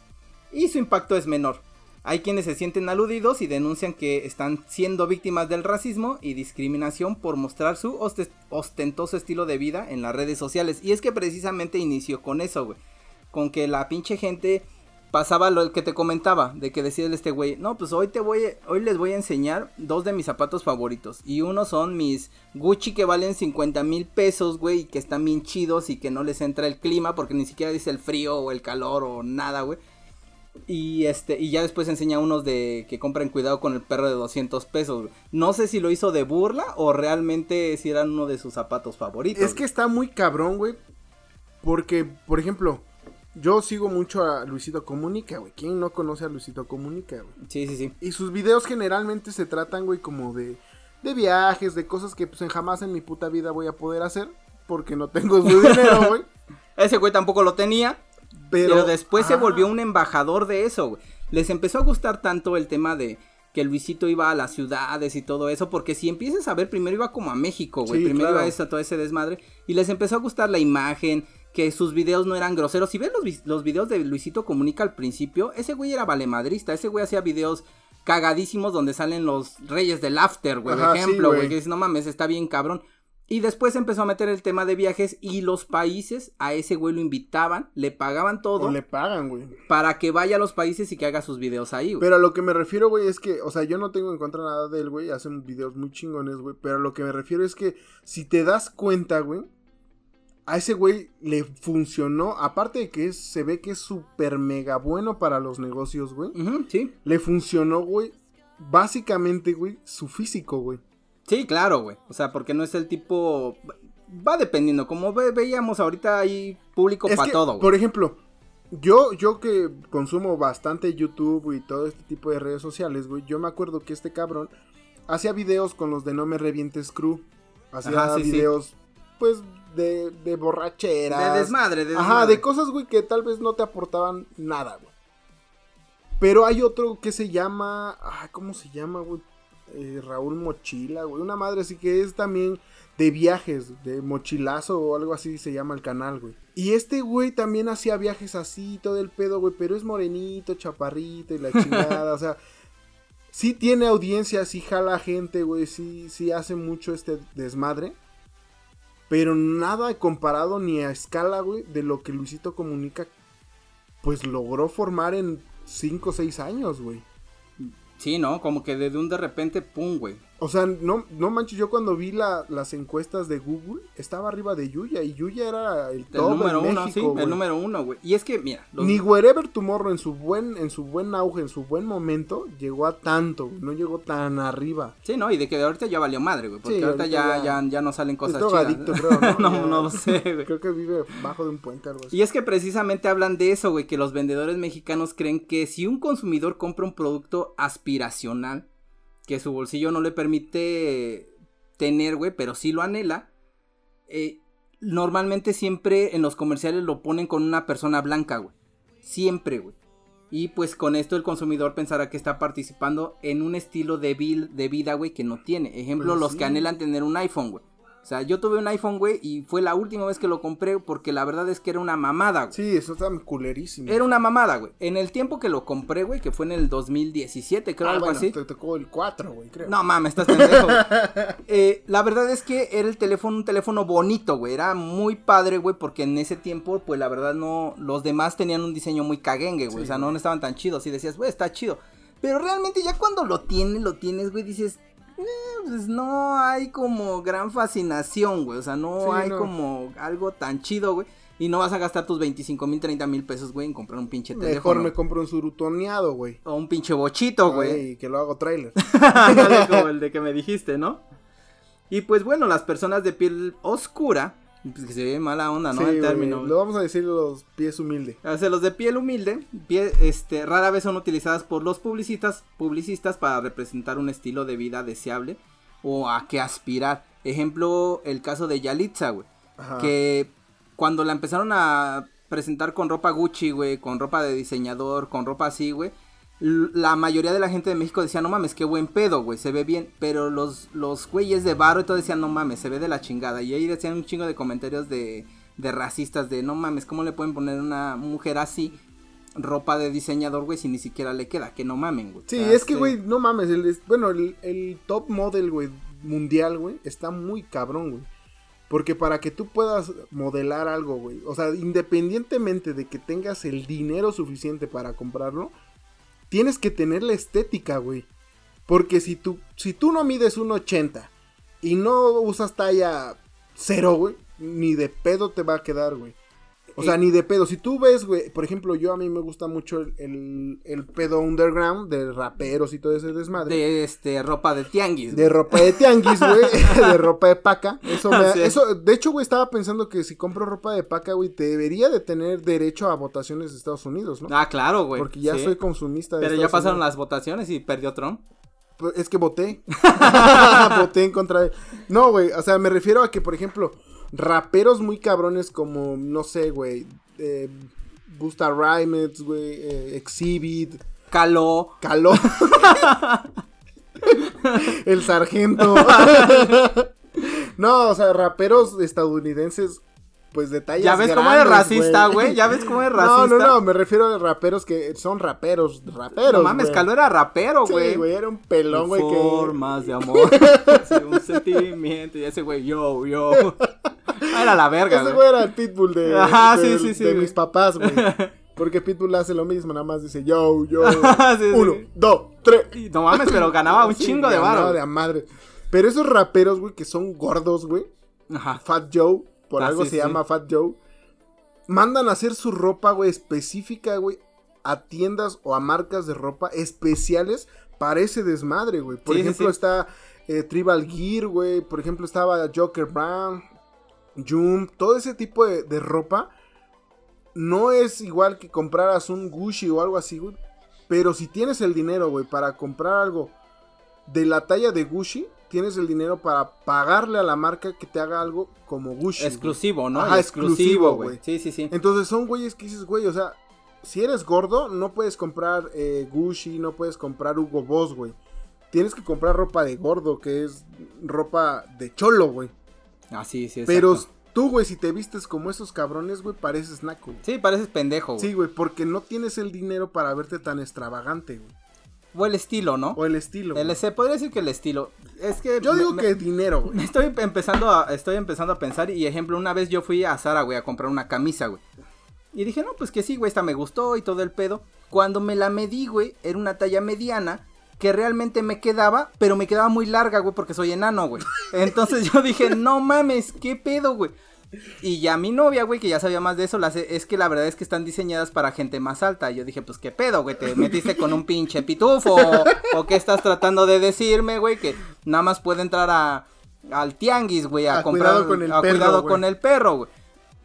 y su impacto es menor. Hay quienes se sienten aludidos y denuncian que están siendo víctimas del racismo y discriminación por mostrar su oste- ostentoso estilo de vida en las redes sociales. Y es que precisamente inició con eso, güey. Con que la pinche gente pasaba lo que te comentaba, de que decía este güey, no, pues hoy te voy, hoy les voy a enseñar dos de mis zapatos favoritos. Y uno son mis Gucci que valen 50 mil pesos, güey, y que están bien chidos y que no les entra el clima porque ni siquiera dice el frío o el calor o nada, güey. Y este, y ya después enseña unos de que compren cuidado con el perro de 200 pesos. No sé si lo hizo de burla o realmente si eran uno de sus zapatos favoritos. Es que está muy cabrón, güey. Porque, por ejemplo, yo sigo mucho a Luisito Comunica, güey. ¿Quién no conoce a Luisito Comunica, güey? Sí, sí, sí. Y sus videos generalmente se tratan, güey, como de, de viajes, de cosas que pues jamás en mi puta vida voy a poder hacer. Porque no tengo su dinero, güey. Ese güey tampoco lo tenía. Pero, Pero, después se volvió un embajador de eso, güey. Les empezó a gustar tanto el tema de que Luisito iba a las ciudades y todo eso, porque si empiezas a ver, primero iba como a México, güey. Sí, primero claro. iba a todo ese desmadre. Y les empezó a gustar la imagen, que sus videos no eran groseros. Si ves los, vi- los videos de Luisito Comunica al principio, ese güey era valemadrista. Ese güey hacía videos cagadísimos donde salen los reyes del after, güey. Ajá, De sí, ejemplo, güey. güey. que dices, no mames, está bien cabrón. Y después empezó a meter el tema de viajes y los países a ese güey lo invitaban, le pagaban todo O le pagan, güey. para que vaya a los países y que haga sus videos ahí, güey. Pero a lo que me refiero, güey, es que, o sea, yo no tengo en contra nada de él, güey. Hacen videos muy chingones, güey. Pero a lo que me refiero es que si te das cuenta, güey, a ese güey le funcionó. Aparte de que es- se ve que es súper mega bueno para los negocios, güey. Sí, Le funcionó, güey. Básicamente, güey, su físico, güey. Sí, claro, güey. O sea, porque no es el tipo... Va dependiendo, como ve- veíamos ahorita hay público para todo, güey. Por ejemplo, yo, yo que consumo bastante YouTube y todo este tipo de redes sociales, güey, yo me acuerdo que este cabrón hacía videos con los de No Me Revientes Crew. Hacía Ajá, sí, sí. videos, pues, de, de borracheras. De desmadre, de Ajá, desmadre. de cosas, güey, que tal vez no te aportaban nada, güey. Pero hay otro que se llama. Ay, ¿cómo se llama, güey? Eh, Raúl Mochila, güey. Una madre así que es también de viajes, de mochilazo o algo así se llama el canal, güey. Y este güey también hacía viajes así, todo el pedo, güey. Pero es morenito, chaparrito y la chingada, o sea. Sí tiene audiencia, sí jala gente, güey. Sí, sí hace mucho este desmadre. Pero nada comparado ni a escala, güey, de lo que Luisito Comunica, pues logró formar en 5 o 6 años, güey. Sí, ¿no? Como que de un de repente, pum, güey. O sea, no, no manches, yo cuando vi la, las encuestas de Google, estaba arriba de Yuya, y Yuya era el El top número en uno, México, sí, el número uno, güey. Y es que, mira, los- Ni Wherever Tomorrow en su buen, en su buen auge, en su buen momento, llegó a tanto, no llegó tan arriba. Sí, no, y de que de ahorita ya valió madre, güey. Porque Sí, ahorita, ahorita ya, ya- ya, ya no salen cosas es chidas. creo, ¿no? no, Ya- no sé, güey. Creo que vive bajo de un puente, algo así. Y es que precisamente hablan de eso, güey, que los vendedores mexicanos creen que si un consumidor compra un producto aspiracional, que su bolsillo no le permite tener, güey, pero sí lo anhela, eh, normalmente siempre en los comerciales lo ponen con una persona blanca, güey. Siempre, güey. Y pues con esto el consumidor pensará que está participando en un estilo de, vil- de vida, güey, que no tiene. Ejemplo, Pues los sí. que anhelan tener un iPhone, güey. O sea, yo tuve un iPhone, güey, y fue la última vez que lo compré porque la verdad es que era una mamada, güey. Sí, eso está culerísimo. Era una mamada, güey. En el tiempo que lo compré, güey, que fue en el 2017, creo, Ah, algo bueno, así. Te tocó el 4, güey, creo. No mames, estás pendejo. güey. Eh, la verdad es que era el teléfono, un teléfono bonito, güey. Era muy padre, güey, porque en ese tiempo, pues la verdad no. Los demás tenían un diseño muy caguengue, güey. Sí, o sea, no estaban tan chidos. Y decías, güey, está chido. Pero realmente ya cuando lo tienes, lo tienes, güey, dices. "Eh, pues no hay como gran fascinación, güey. O sea, no Sí, hay no. como algo tan chido, güey. Y no vas a gastar tus 25 mil, 30 mil pesos, güey, en comprar un pinche Mejor teléfono. me compro un surutoneado, güey. O un pinche bochito, güey. Ay, que lo hago trailer. Como el de que me dijiste, ¿no? Y pues bueno, las personas de piel oscura, pues que se ve mala onda, ¿no? Sí, el término. Lo vamos a decir los pies humildes. O sea, los de piel humilde, pie- este, rara vez son utilizadas por los publicistas, publicistas para representar un estilo de vida deseable o a qué aspirar. Ejemplo, el caso de Yalitza, güey. Ajá. Que cuando la empezaron a presentar con ropa Gucci, güey, con ropa de diseñador, con ropa así, güey. La mayoría de la gente de México decía, no mames, qué buen pedo, güey, se ve bien. Pero los, los güeyes de barro y todo decían, no mames, se ve de la chingada. Y ahí decían un chingo de comentarios de, de racistas, de no mames, ¿cómo le pueden poner a una mujer así ropa de diseñador, güey, si ni siquiera le queda? Que no mamen, güey. Sí, es que, güey, no mames. El, bueno, el, el top model, güey, mundial, güey, está muy cabrón, güey. Porque para que tú puedas modelar algo, güey, o sea, independientemente de que tengas el dinero suficiente para comprarlo, tienes que tener la estética, güey. Porque si tú, si tú no mides un 80 y no usas talla cero, güey, ni de pedo te va a quedar, güey. O sea, ni de pedo. Si tú ves, güey, por ejemplo, yo a mí me gusta mucho el, el, el pedo underground de raperos y todo ese desmadre. De este, ropa de tianguis. De ropa de tianguis, güey. de ropa de paca. Eso, me- Sí. eso, de hecho, güey, estaba pensando que si compro ropa de paca, güey, debería de tener derecho a votaciones de Estados Unidos, ¿no? Ah, claro, güey. Porque ya sí. soy consumista de Pero ya pasaron Unidos. las votaciones y perdió Trump. Pues, Es que voté. voté en contra de. No, güey. O sea, me refiero a que, por ejemplo, raperos muy cabrones como, no sé, güey. Eh, Busta Rhymes, güey. eh, Exhibit. Caló. Caló. El sargento. no, o sea, raperos estadounidenses, pues de tallas Ya ves cómo eres racista, güey. Ya ves cómo eres racista. No, no, no, me refiero a raperos que son raperos, raperos. No mames. Caló era rapero, güey. Sí, güey, era un pelón, güey, que... Formas de amor. sí, un sentimiento. Y ese güey, yo, yo. Era la verga, Ese güey. era el Pitbull de, Ajá, de- sí, sí, sí, de güey. mis papás, güey. Porque Pitbull hace lo mismo, nada más dice yo, yo. Uno, dos, tres. No mames, pero ganaba un chingo de varo. de madre. Pero esos raperos, güey, que son gordos, güey. Ajá. Fat Joe, por Ah, algo sí, se sí. llama Fat Joe. Mandan a hacer su ropa, güey, específica, güey, a tiendas o a marcas de ropa especiales para ese desmadre, güey. Por Sí, ejemplo, está eh, Tribal Gear, güey. Por ejemplo, estaba Joker Brown, Jump, todo ese tipo de, de ropa. No es igual que compraras un Gucci o algo así, güey. Pero si tienes el dinero, güey, para comprar algo de la talla de Gucci, tienes el dinero para pagarle a la marca que te haga algo como Gucci. güey. Exclusivo, ¿no? Ajá, exclusivo, güey. Sí, sí, sí. Entonces son güeyes que dices, güey, o sea, si eres gordo, no puedes comprar eh, Gucci, no puedes comprar Hugo Boss, güey. Tienes que comprar ropa de gordo, que es ropa de cholo, güey. Ah, sí, sí, Pero exacto. tú, güey, si te vistes como esos cabrones, güey, pareces naco. Sí, pareces pendejo, güey. Sí, güey, porque no tienes el dinero para verte tan extravagante, güey. O el estilo, ¿no? O el estilo. El, se podría decir que el estilo. Es que. Yo me- digo me- que dinero, güey. Estoy empezando a, estoy empezando a pensar y ejemplo, una vez yo fui a Zara, güey, a comprar una camisa, güey. Y dije, no, pues que sí, güey, esta me gustó y todo el pedo. Cuando me la medí, güey, era una talla mediana, que realmente me quedaba, pero me quedaba muy larga, güey, porque soy enano, güey. Entonces yo dije, no mames, ¿qué pedo, güey? Y ya mi novia, güey, que ya sabía más de eso, las, es que la verdad es que están diseñadas para gente más alta. Y yo dije, pues qué pedo, güey, te metiste con un pinche pitufo. O, qué estás tratando de decirme, güey, que nada más puede entrar a, al tianguis, güey, a, A comprar. cuidado con el a perro, cuidado güey. con el perro, güey.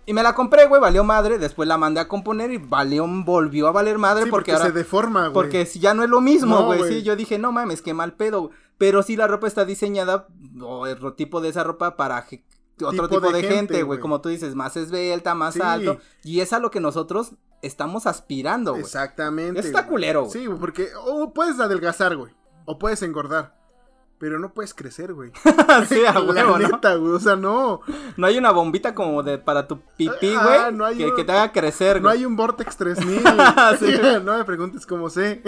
Y me la compré, güey, valió madre. Después la mandé a componer y valió, volvió a valer madre Sí, porque, porque, ahora. se deforma, güey. Porque ya no es lo mismo, No, güey. güey. sí, yo dije, no mames, qué mal pedo. Pero sí la ropa está diseñada, o el tipo de esa ropa para otro Tipo tipo, de de, gente, güey. Como tú dices, más esbelta, más Sí. alto. Y es a lo que nosotros estamos aspirando, güey. Exactamente. Eso está güey. culero, güey. Sí, porque o puedes adelgazar, güey. O puedes engordar. Pero no puedes crecer, güey. sí, a güey. O sea, no. No hay una bombita como de para tu pipí, Ah, güey. no que, un- que te haga crecer, No hay un Vortex 3000. Sí. no me preguntes cómo sé.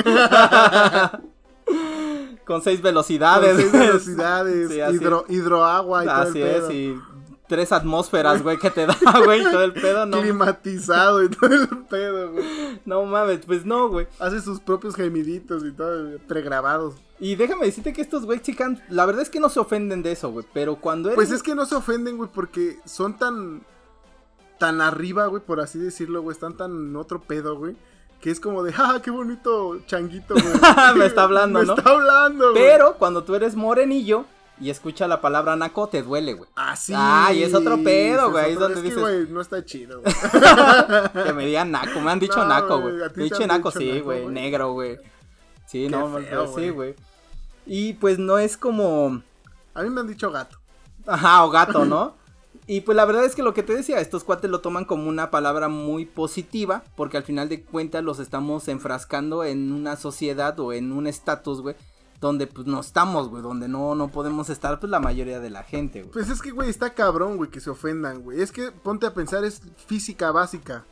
Con seis Con velocidades. seis velocidades, Sí, así. hidro, hidroagua y todo el Así pedo. es, y tres atmósferas, güey, que te da, güey, todo el pedo, no. Climatizado y todo el pedo, güey. No mames, pues no, güey. Hace sus propios gemiditos y todo, pregrabados. Y déjame decirte que estos güey chican, la verdad es que no se ofenden de eso, güey, pero cuando eres... Pues es que no se ofenden, güey, porque son tan. tan arriba, güey, por así decirlo, güey. Están tan en otro pedo, güey. Que es como de, ¡ah, qué bonito changuito, güey! Me está hablando, Me ¿no? está hablando, güey. Pero cuando tú eres morenillo y escucha la palabra naco, te duele, güey. Ah, y es otro pedo, güey, es donde es que, dices- güey, no está chido, güey. Que me digan naco, me han dicho No, naco, güey, han naco, dicho sí, güey, negro, güey. Sí, Qué no, feo, sí, güey. Y pues no es como... A mí me han dicho gato. Ajá, o gato, ¿no? Y pues la verdad es que lo que te decía, estos cuates lo toman como una palabra muy positiva, porque al final de cuentas los estamos enfrascando en una sociedad o en un estatus, güey, donde pues no estamos, güey, donde no, no podemos estar pues la mayoría de la gente, güey. Pues es que, güey, está cabrón, güey, que se ofendan, güey. Es que ponte a pensar, es física básica.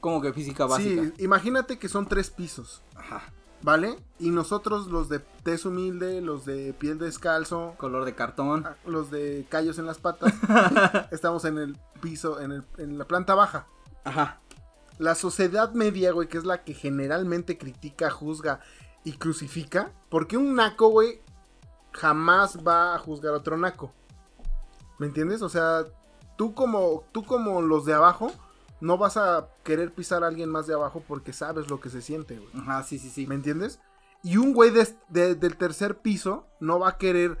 Como que física básica. Sí, imagínate que son tres pisos, Ajá. ¿vale? Y nosotros, los de tez humilde, los de piel descalzo, Color de cartón. ah, los de callos en las patas, estamos en el piso, en, el, en la planta baja. Ajá. La sociedad media, güey, que es la que generalmente critica, juzga y crucifica. Porque un naco, güey, jamás va a juzgar a otro naco. ¿Me entiendes? O sea, tú como, tú como los de abajo, no vas a querer pisar a alguien más de abajo porque sabes lo que se siente, güey. Ajá, sí, sí, sí. ¿Me entiendes? Y un güey de- de- del tercer piso no va a querer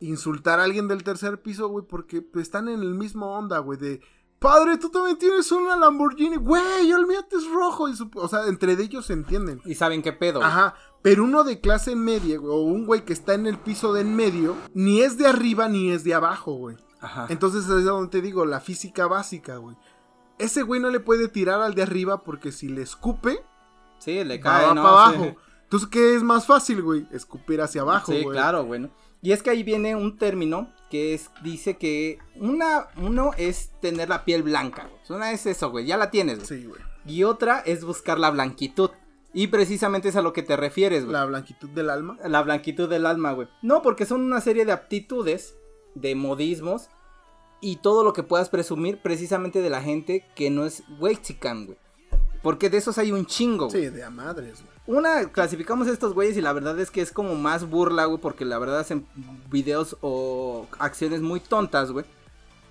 insultar a alguien del tercer piso, güey, porque están en el mismo onda, güey, de... Padre, tú también tienes una Lamborghini, güey, el mío es rojo. Y su- o sea, entre ellos se entienden. Y saben qué pedo. güey. Ajá, pero uno de clase media, güey, o un güey que está en el piso de en medio, ni es de arriba ni es de abajo, güey. Ajá. Entonces es donde te digo, la física básica, güey. Ese güey no le puede tirar al de arriba porque si le escupe, Sí, le va, cae, ¿no? para Sí. abajo. Entonces, ¿qué es más fácil, güey? Escupir hacia abajo, Sí, güey. claro, bueno. Y es que ahí viene un término que es, dice que una, uno es tener la piel blanca, güey. Una es eso, güey, ya la tienes, güey. Sí, güey. Y otra es buscar la blanquitud. Y precisamente es a lo que te refieres, güey. La La... blanquitud del alma. blanquitud del alma, güey. No, porque son una serie de aptitudes, de modismos y todo lo que puedas presumir precisamente de la gente que no es Wexican, güey. Porque de esos hay un chingo, güey. Sí, de a madres, güey. Una, clasificamos a estos güeyes y la verdad es que es como más burla, güey, porque la verdad hacen videos o acciones muy tontas, güey.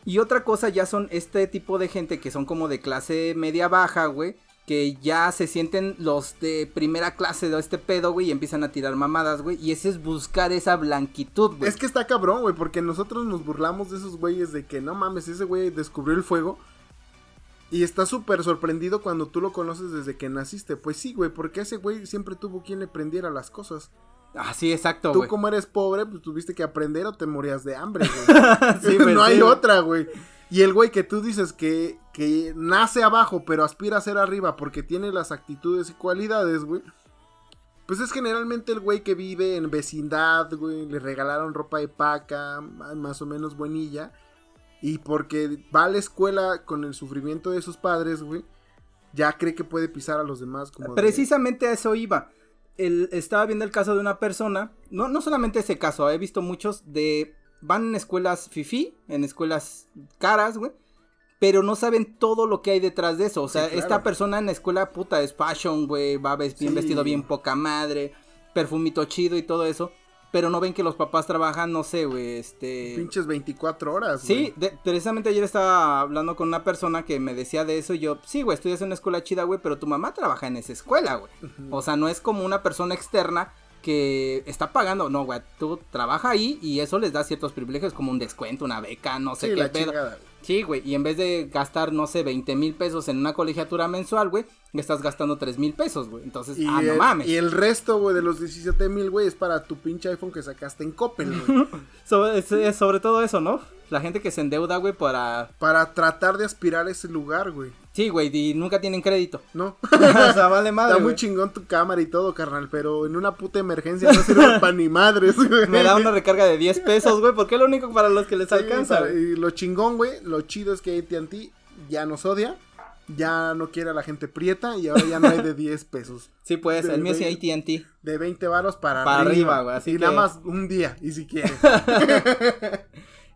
Y otra cosa ya son este tipo de gente que son como de clase media baja, güey, que ya se sienten los de primera clase de este pedo, güey, y empiezan a tirar mamadas, güey. Y ese es buscar esa blanquitud, güey. Es que está cabrón, güey, porque nosotros nos burlamos de esos güeyes de que no mames, ese güey descubrió el fuego. Y está súper sorprendido cuando tú lo conoces desde que naciste. Pues sí, güey, porque ese güey siempre tuvo quien le prendiera las cosas. Ah, sí, exacto, Tú güey. como eres pobre, pues tuviste que aprender o te morías de hambre, güey. Sí, pues, no hay güey. otra, güey. Y el güey que tú dices que, que nace abajo, pero aspira a ser arriba porque tiene las actitudes y cualidades, güey. Pues es generalmente el güey que vive en vecindad, güey. Le regalaron ropa de paca, más o menos buenilla. Y porque va a la escuela con el sufrimiento de sus padres, güey. Ya cree que puede pisar a los demás como de- Precisamente a eso iba. El- estaba viendo el caso de una persona, no, no solamente ese caso, he visto muchos de... Van en escuelas fifi, en escuelas caras, güey. Pero no saben todo lo que hay detrás de eso. O sea, Sí, claro. esta persona en la escuela puta es fashion, güey. Va bien Sí. vestido bien poca madre. perfumito chido y todo eso. Pero no ven que los papás trabajan, no sé, güey, este... Pinches 24 horas, Sí, precisamente ayer estaba hablando con una persona que me decía de eso y yo, sí, güey, estudias en una escuela chida, güey, pero tu mamá trabaja en esa escuela, güey. O sea, no es como una persona externa que está pagando, no, güey, tú trabaja ahí y eso les da ciertos privilegios como un descuento, una beca, no sé qué pedo. Sí, güey, y en vez de gastar, no sé, 20 mil pesos en una colegiatura mensual, güey, estás gastando 3 mil pesos, güey. Entonces, ah, no mames. Y el resto, güey, de los 17 mil, güey, es para tu pinche iPhone que sacaste en Coppel, güey. sobre, sobre todo eso, ¿no? La gente que se endeuda, güey, para... Para tratar de aspirar a ese lugar, güey. Sí, güey, y nunca tienen crédito. No. o sea, vale madre. Está muy chingón tu cámara y todo, carnal, pero en una puta emergencia no sirve para ni madres, güey. Me da una recarga de 10 pesos, güey, porque es lo único para los que les alcanza. y lo chingón, güey, lo chido es que AT&T ya nos odia. Ya no quiere a la gente prieta y ahora ya no hay de 10 pesos. Sí, pues, el mío sí AT&T. De 20 varos para, para arriba, güey. y nada más un día, y si quiere.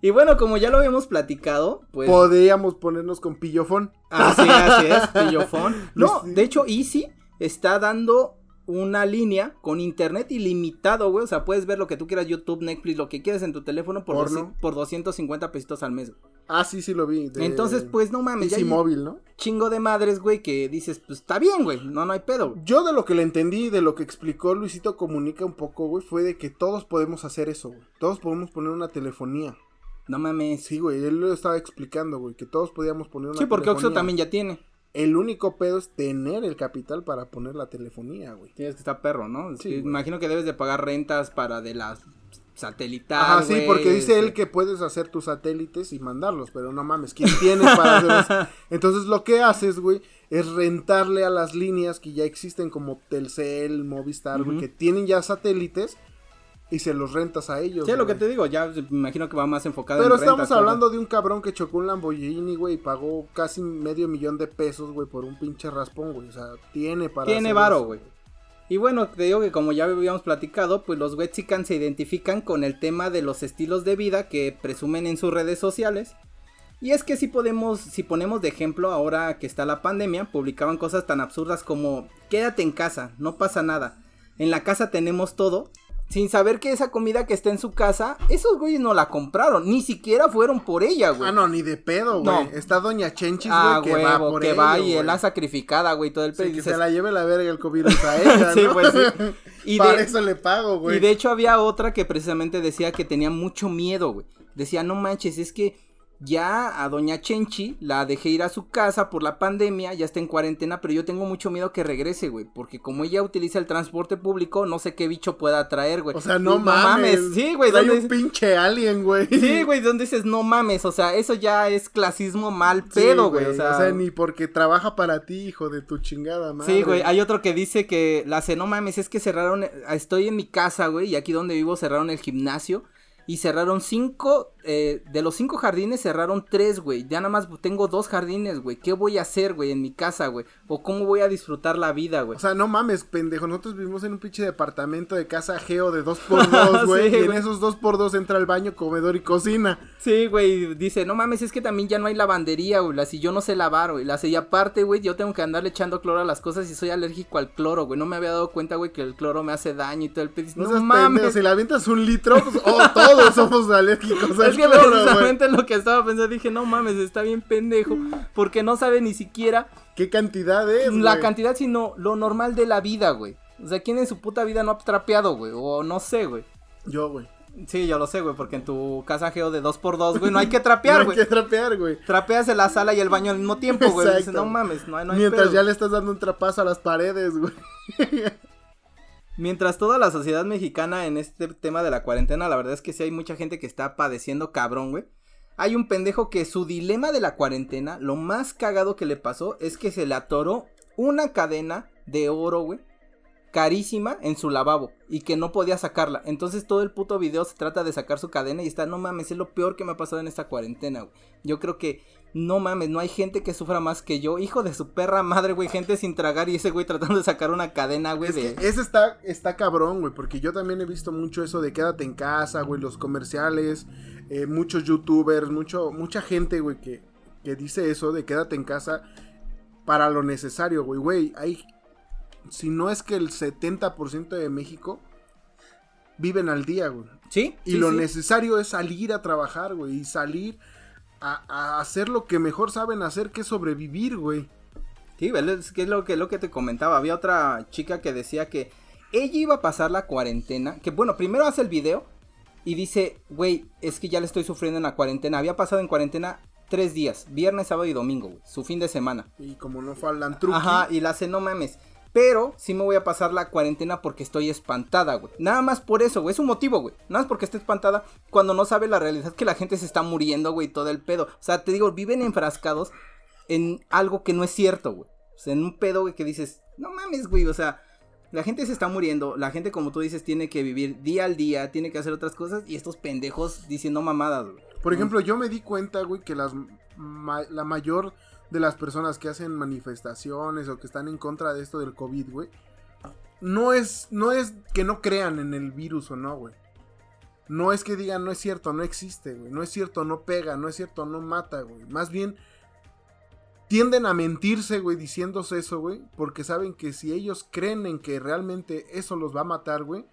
Y bueno, como ya lo habíamos platicado, pues. Podríamos ponernos con pillofón. Así, así es, pillofón. No, de hecho, Easy está dando una línea con internet ilimitado, güey. O sea, puedes ver lo que tú quieras, YouTube, Netflix, lo que quieras en tu teléfono por, por 250 pesitos al mes. Ah, sí, sí lo vi. Entonces, pues no mames. Easy móvil, ¿no? Chingo de madres, güey, que dices, pues está bien, güey. No, no hay pedo. Yo de lo que le entendí, de lo que explicó Luisito Comunica un poco, güey, fue de que todos podemos hacer eso, güey. Todos podemos poner una telefonía. No mames. Sí, güey, él lo estaba explicando, güey, que todos podíamos poner una Sí, porque Oxxo también ya tiene. El único pedo es tener el capital para poner la telefonía, güey. Tienes que estar perro, ¿no? Sí, imagino que debes de pagar rentas para de las satelital. Ah, sí, porque dice él que puedes hacer tus satélites y mandarlos, pero no mames, ¿quién tiene para hacer Entonces lo que haces, güey, es rentarle a las líneas que ya existen como Telcel, Movistar, güey, que tienen ya satélites y se los rentas a ellos. Sí, lo que te digo, ya me imagino que va más enfocado Pero estamos hablando de un cabrón que chocó un Lamborghini, güey, y pagó casi medio millón de pesos, güey, por un pinche raspón, güey. O sea, tiene para. Tiene varo, güey. Y bueno, te digo que como ya habíamos platicado, pues los Wexican se identifican con el tema de los estilos de vida que presumen en sus redes sociales. Y es que si podemos, si ponemos de ejemplo ahora que está la pandemia, publicaban cosas tan absurdas como quédate en casa, no pasa nada. En la casa tenemos todo sin saber que esa comida que está en su casa, esos güeyes no la compraron, ni siquiera fueron por ella, güey. Ah, no, ni de pedo, güey. Está Doña Chenchis, ah, güey, que va por que va y la sacrificada, güey, todo el pedo. que se la lleve la verga el COVID a ella, sí, pues sí. Y Para eso le pago, güey. Y de hecho había otra que precisamente decía que tenía mucho miedo, güey. Decía, no manches, es que ya a doña Chenchi la dejé ir a su casa por la pandemia, ya está en cuarentena, pero yo tengo mucho miedo que regrese, güey, porque como ella utiliza el transporte público, no sé qué bicho pueda traer, güey. O sea, no, mames. Sí, güey. Hay un pinche alien, güey. Sí, güey, donde dices, no mames, o sea, eso ya es clasismo mal pedo, güey. o, sea, ni porque trabaja para ti, hijo de tu chingada madre. Sí, güey, hay otro que dice que la hace, no mames, es que cerraron, estoy en mi casa, güey, y aquí donde vivo cerraron el gimnasio y cerraron cinco, eh, de los cinco jardines cerraron tres, güey. Ya nada más tengo dos jardines, güey. ¿Qué voy a hacer, güey, en mi casa, güey? O cómo voy a disfrutar la vida, güey. O sea, no mames, pendejo. Nosotros vivimos en un pinche departamento de casa geo de dos por dos, güey. y en esos dos por dos entra el baño, comedor y cocina. Sí, güey. Dice, no mames, es que también ya no hay lavandería, güey. Si yo no sé lavar, güey. La y aparte, güey, yo tengo que andarle echando cloro a las cosas y soy alérgico al cloro, güey. No me había dado cuenta, güey, que el cloro me hace daño y todo el pedo. No, mames. si le avientas un litro, pues, oh, todo somos alérgicos. Es que precisamente lo que estaba pensando, dije, no mames, está bien pendejo. Porque no sabe ni siquiera. ¿Qué cantidad es? La cantidad, sino lo normal de la vida, güey. O sea, ¿quién en su puta vida no ha trapeado, güey? O no sé, güey. Yo, güey. Sí, yo lo sé, güey, porque en tu casa geo de 2x2, güey, no hay que trapear, güey. no hay que trapear, güey. Trapeas en la sala y el baño al mismo tiempo, güey. no mames, no, no hay Mientras ya le estás dando un trapazo a las paredes, güey. Mientras toda la sociedad mexicana en este tema de la cuarentena, la verdad es que sí hay mucha gente que está padeciendo cabrón, güey. Hay un pendejo que su dilema de la cuarentena, lo más cagado que le pasó es que se le atoró una cadena de oro, güey, carísima en su lavabo y que no podía sacarla. Entonces todo el puto video se trata de sacar su cadena y está, no mames, es lo peor que me ha pasado en esta cuarentena, güey. Yo creo que no mames, no hay gente que sufra más que yo. Hijo de su perra madre, güey. Gente sin tragar y ese güey tratando de sacar una cadena, güey. ese está, está cabrón, güey. Porque yo también he visto mucho eso de quédate en casa, güey. Los comerciales, eh, muchos youtubers, mucho, mucha gente, güey, que, que dice eso de quédate en casa para lo necesario, güey. Güey, hay. Si no es que el 70% de México viven al día, güey. Sí. Y sí, lo sí. necesario es salir a trabajar, güey. Y salir a, a hacer lo que mejor saben hacer, que es sobrevivir, güey. Sí, es que es lo que, lo que te comentaba. Había otra chica que decía que ella iba a pasar la cuarentena. Que bueno, primero hace el video y dice, güey, es que ya le estoy sufriendo en la cuarentena. Había pasado en cuarentena tres días, viernes, sábado y domingo, güey. Su fin de semana. Y como no falan truqui, Ajá, y la hace, no mames. Pero sí me voy a pasar la cuarentena porque estoy espantada, güey. Nada más por eso, güey. Es un motivo, güey. Nada más porque esté espantada cuando no sabe la realidad que la gente se está muriendo, güey, todo el pedo. O sea, te digo, viven enfrascados en algo que no es cierto, güey. O sea, en un pedo, güey, que dices, no mames, güey. O sea, la gente se está muriendo. La gente, como tú dices, tiene que vivir día al día, tiene que hacer otras cosas. Y estos pendejos diciendo mamadas, güey. Por ejemplo, yo me di cuenta, güey, que las ma- la mayor de las personas que hacen manifestaciones o que están en contra de esto del COVID, güey, no es, no es que no crean en el virus o no, güey. No es que digan, no es cierto, no existe, güey. No es cierto, no pega, no es cierto, no mata, güey. Más bien, tienden a mentirse, güey, diciéndose eso, güey. Porque saben que si ellos creen en que realmente eso los va a matar, güey,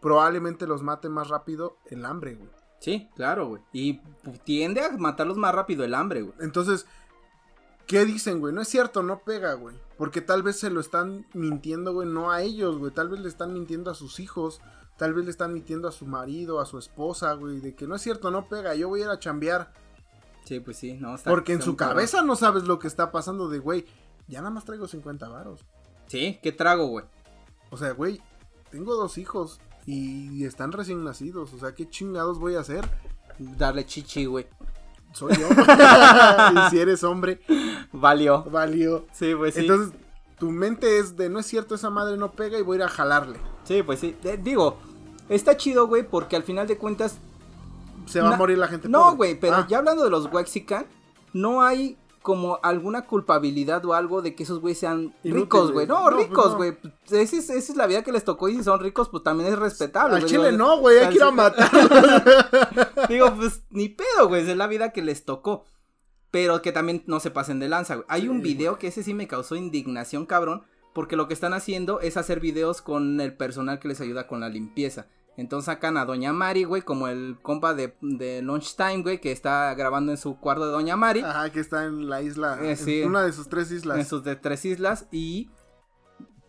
probablemente los mate más rápido el hambre, güey. Sí, claro, güey. Y tiende a matarlos más rápido el hambre, güey. Entonces, ¿qué dicen, güey? No es cierto, no pega, güey. Porque tal vez se lo están mintiendo, güey, no a ellos, güey. Tal vez le están mintiendo a sus hijos. Tal vez le están mintiendo a su marido, a su esposa, güey. De que no es cierto, no pega. Yo voy a ir a chambear. Sí, pues sí, no. está- Porque en su cabeza no sabes lo que está pasando de, güey. Ya nada más traigo 50 varos. Sí, ¿qué trago, güey? O sea, güey, tengo dos hijos. Y están recién nacidos. O sea, ¿qué chingados voy a hacer? Darle chichi, güey. Soy yo. y si eres hombre, Valió. valió. Sí, pues sí. Entonces, tu mente es de no es cierto, esa madre no pega y voy a ir a jalarle. Sí, pues sí. Eh, digo, está chido, güey, porque al final de cuentas. Se va a morir la gente. No, güey, pero Ah, ya hablando de los Wexican, no hay como alguna culpabilidad o algo de que esos güeyes sean Inútiles. ricos, güey. No, No, pues ricos, güey. Pues Esa es, esa es la vida que les tocó y si son ricos, pues también es respetable. Al chile no, güey, hay que ir a matarlos. Digo, pues ni pedo, güey. Es la vida que les tocó. Pero que también no se pasen de lanza, güey. Hay Sí, un video que ese sí me causó indignación, cabrón. Porque lo que están haciendo es hacer videos con el personal que les ayuda con la limpieza. Entonces sacan a Doña Mari, güey, como el compa de, de Lunchtime, güey, que está grabando en su cuarto de Doña Mari. Ajá, que está en la isla, Eh, sí. en una de sus tres islas. en sus de tres islas y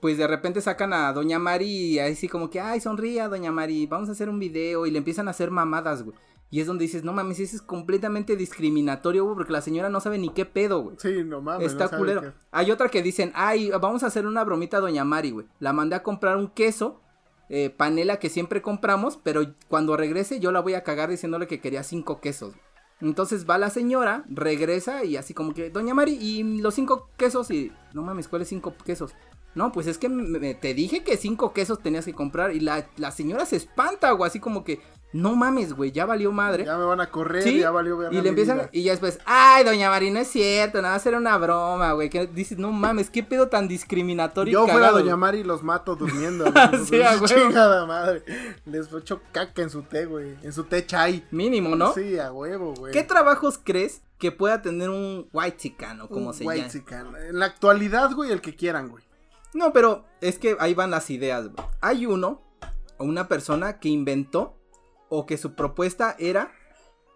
pues de repente sacan a Doña Mari y ahí sí como que, ay, sonría Doña Mari, vamos a hacer un video y le empiezan a hacer mamadas, güey. Y es donde dices, no mames, eso es completamente discriminatorio, güey, porque la señora no sabe ni qué pedo, güey. Sí, no mames. Está no sabe culero. qué- Hay otra que dicen, ay, vamos a hacer una bromita a Doña Mari, güey. La mandé a comprar un queso, eh, panela que siempre compramos, pero cuando regrese yo la voy a cagar diciéndole que quería cinco quesos. Entonces va la señora, regresa y así como que, Doña Mari, y los cinco quesos y, no mames, ¿cuáles cinco quesos? No, pues es que me- te dije que cinco quesos tenías que comprar y la, la señora se espanta, güey, así como que, no mames, güey, ya valió madre. Ya me van a correr, Sí, ya valió Y le empiezan, vida. y ya después, ay, doña Mari, no es cierto, nada, era una broma, güey. Que dices, no mames, qué pedo tan discriminatorio. Yo fuera cagado, Doña güey". Mari y los mato durmiendo. Sí, a. Chingada madre. Les echo caca en su té, güey. En su té chai. Mínimo, ¿no? Sí, a huevo, güey. ¿Qué trabajos crees que pueda tener un white chicano, como Un se llama? whitezican. En la actualidad, güey, el que quieran, güey. No, pero es que ahí van las ideas, güey. Hay uno, o una persona que inventó, o que su propuesta era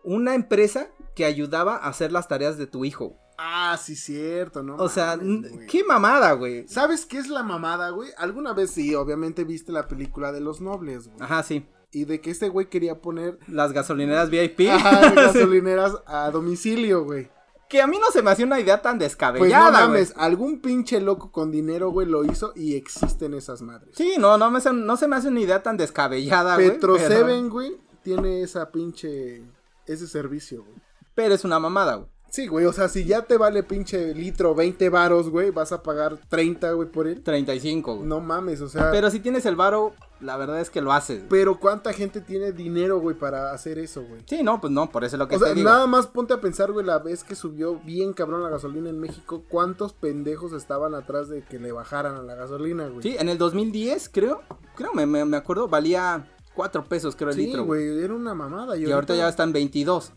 una empresa que ayudaba a hacer las tareas de tu hijo. Ah, sí, cierto, ¿no? o sea, mames, n- güey. qué mamada, güey. ¿Sabes qué es la mamada, güey? Alguna vez sí, obviamente viste la película de los nobles, güey. Ajá, sí. Y de que este güey quería poner Las gasolineras VIP. ajá, gasolineras a domicilio, güey. Que a mí no se me hacía una idea tan Pues descabellada, no güey. mames, algún pinche loco con dinero, güey, lo hizo y existen esas madres. Sí, no, no, me se, no se me hace una idea tan descabellada, güey. Petro Seven, güey, tiene esa pinche ese servicio, güey. Pero es una mamada, güey. Sí, güey, o sea, si ya te vale pinche litro 20 varos, güey, vas a pagar 30, güey, por él. 35, güey. No mames, o sea, pero, Pero si tienes el varo, la verdad es que lo haces. güey. ¿cuánta gente tiene dinero, güey, para hacer eso, güey? Sí, no, pues no, por eso es lo que O te sea, digo. nada más ponte a pensar, güey, la vez que subió bien cabrón la gasolina en México, ¿cuántos pendejos estaban atrás de que le bajaran a la gasolina, güey? Sí, en el 2010, creo, creo, me, me, me acuerdo, valía 4 pesos, creo, el Sí, litro, güey. güey, era una mamada. Y ahorita ya están 22.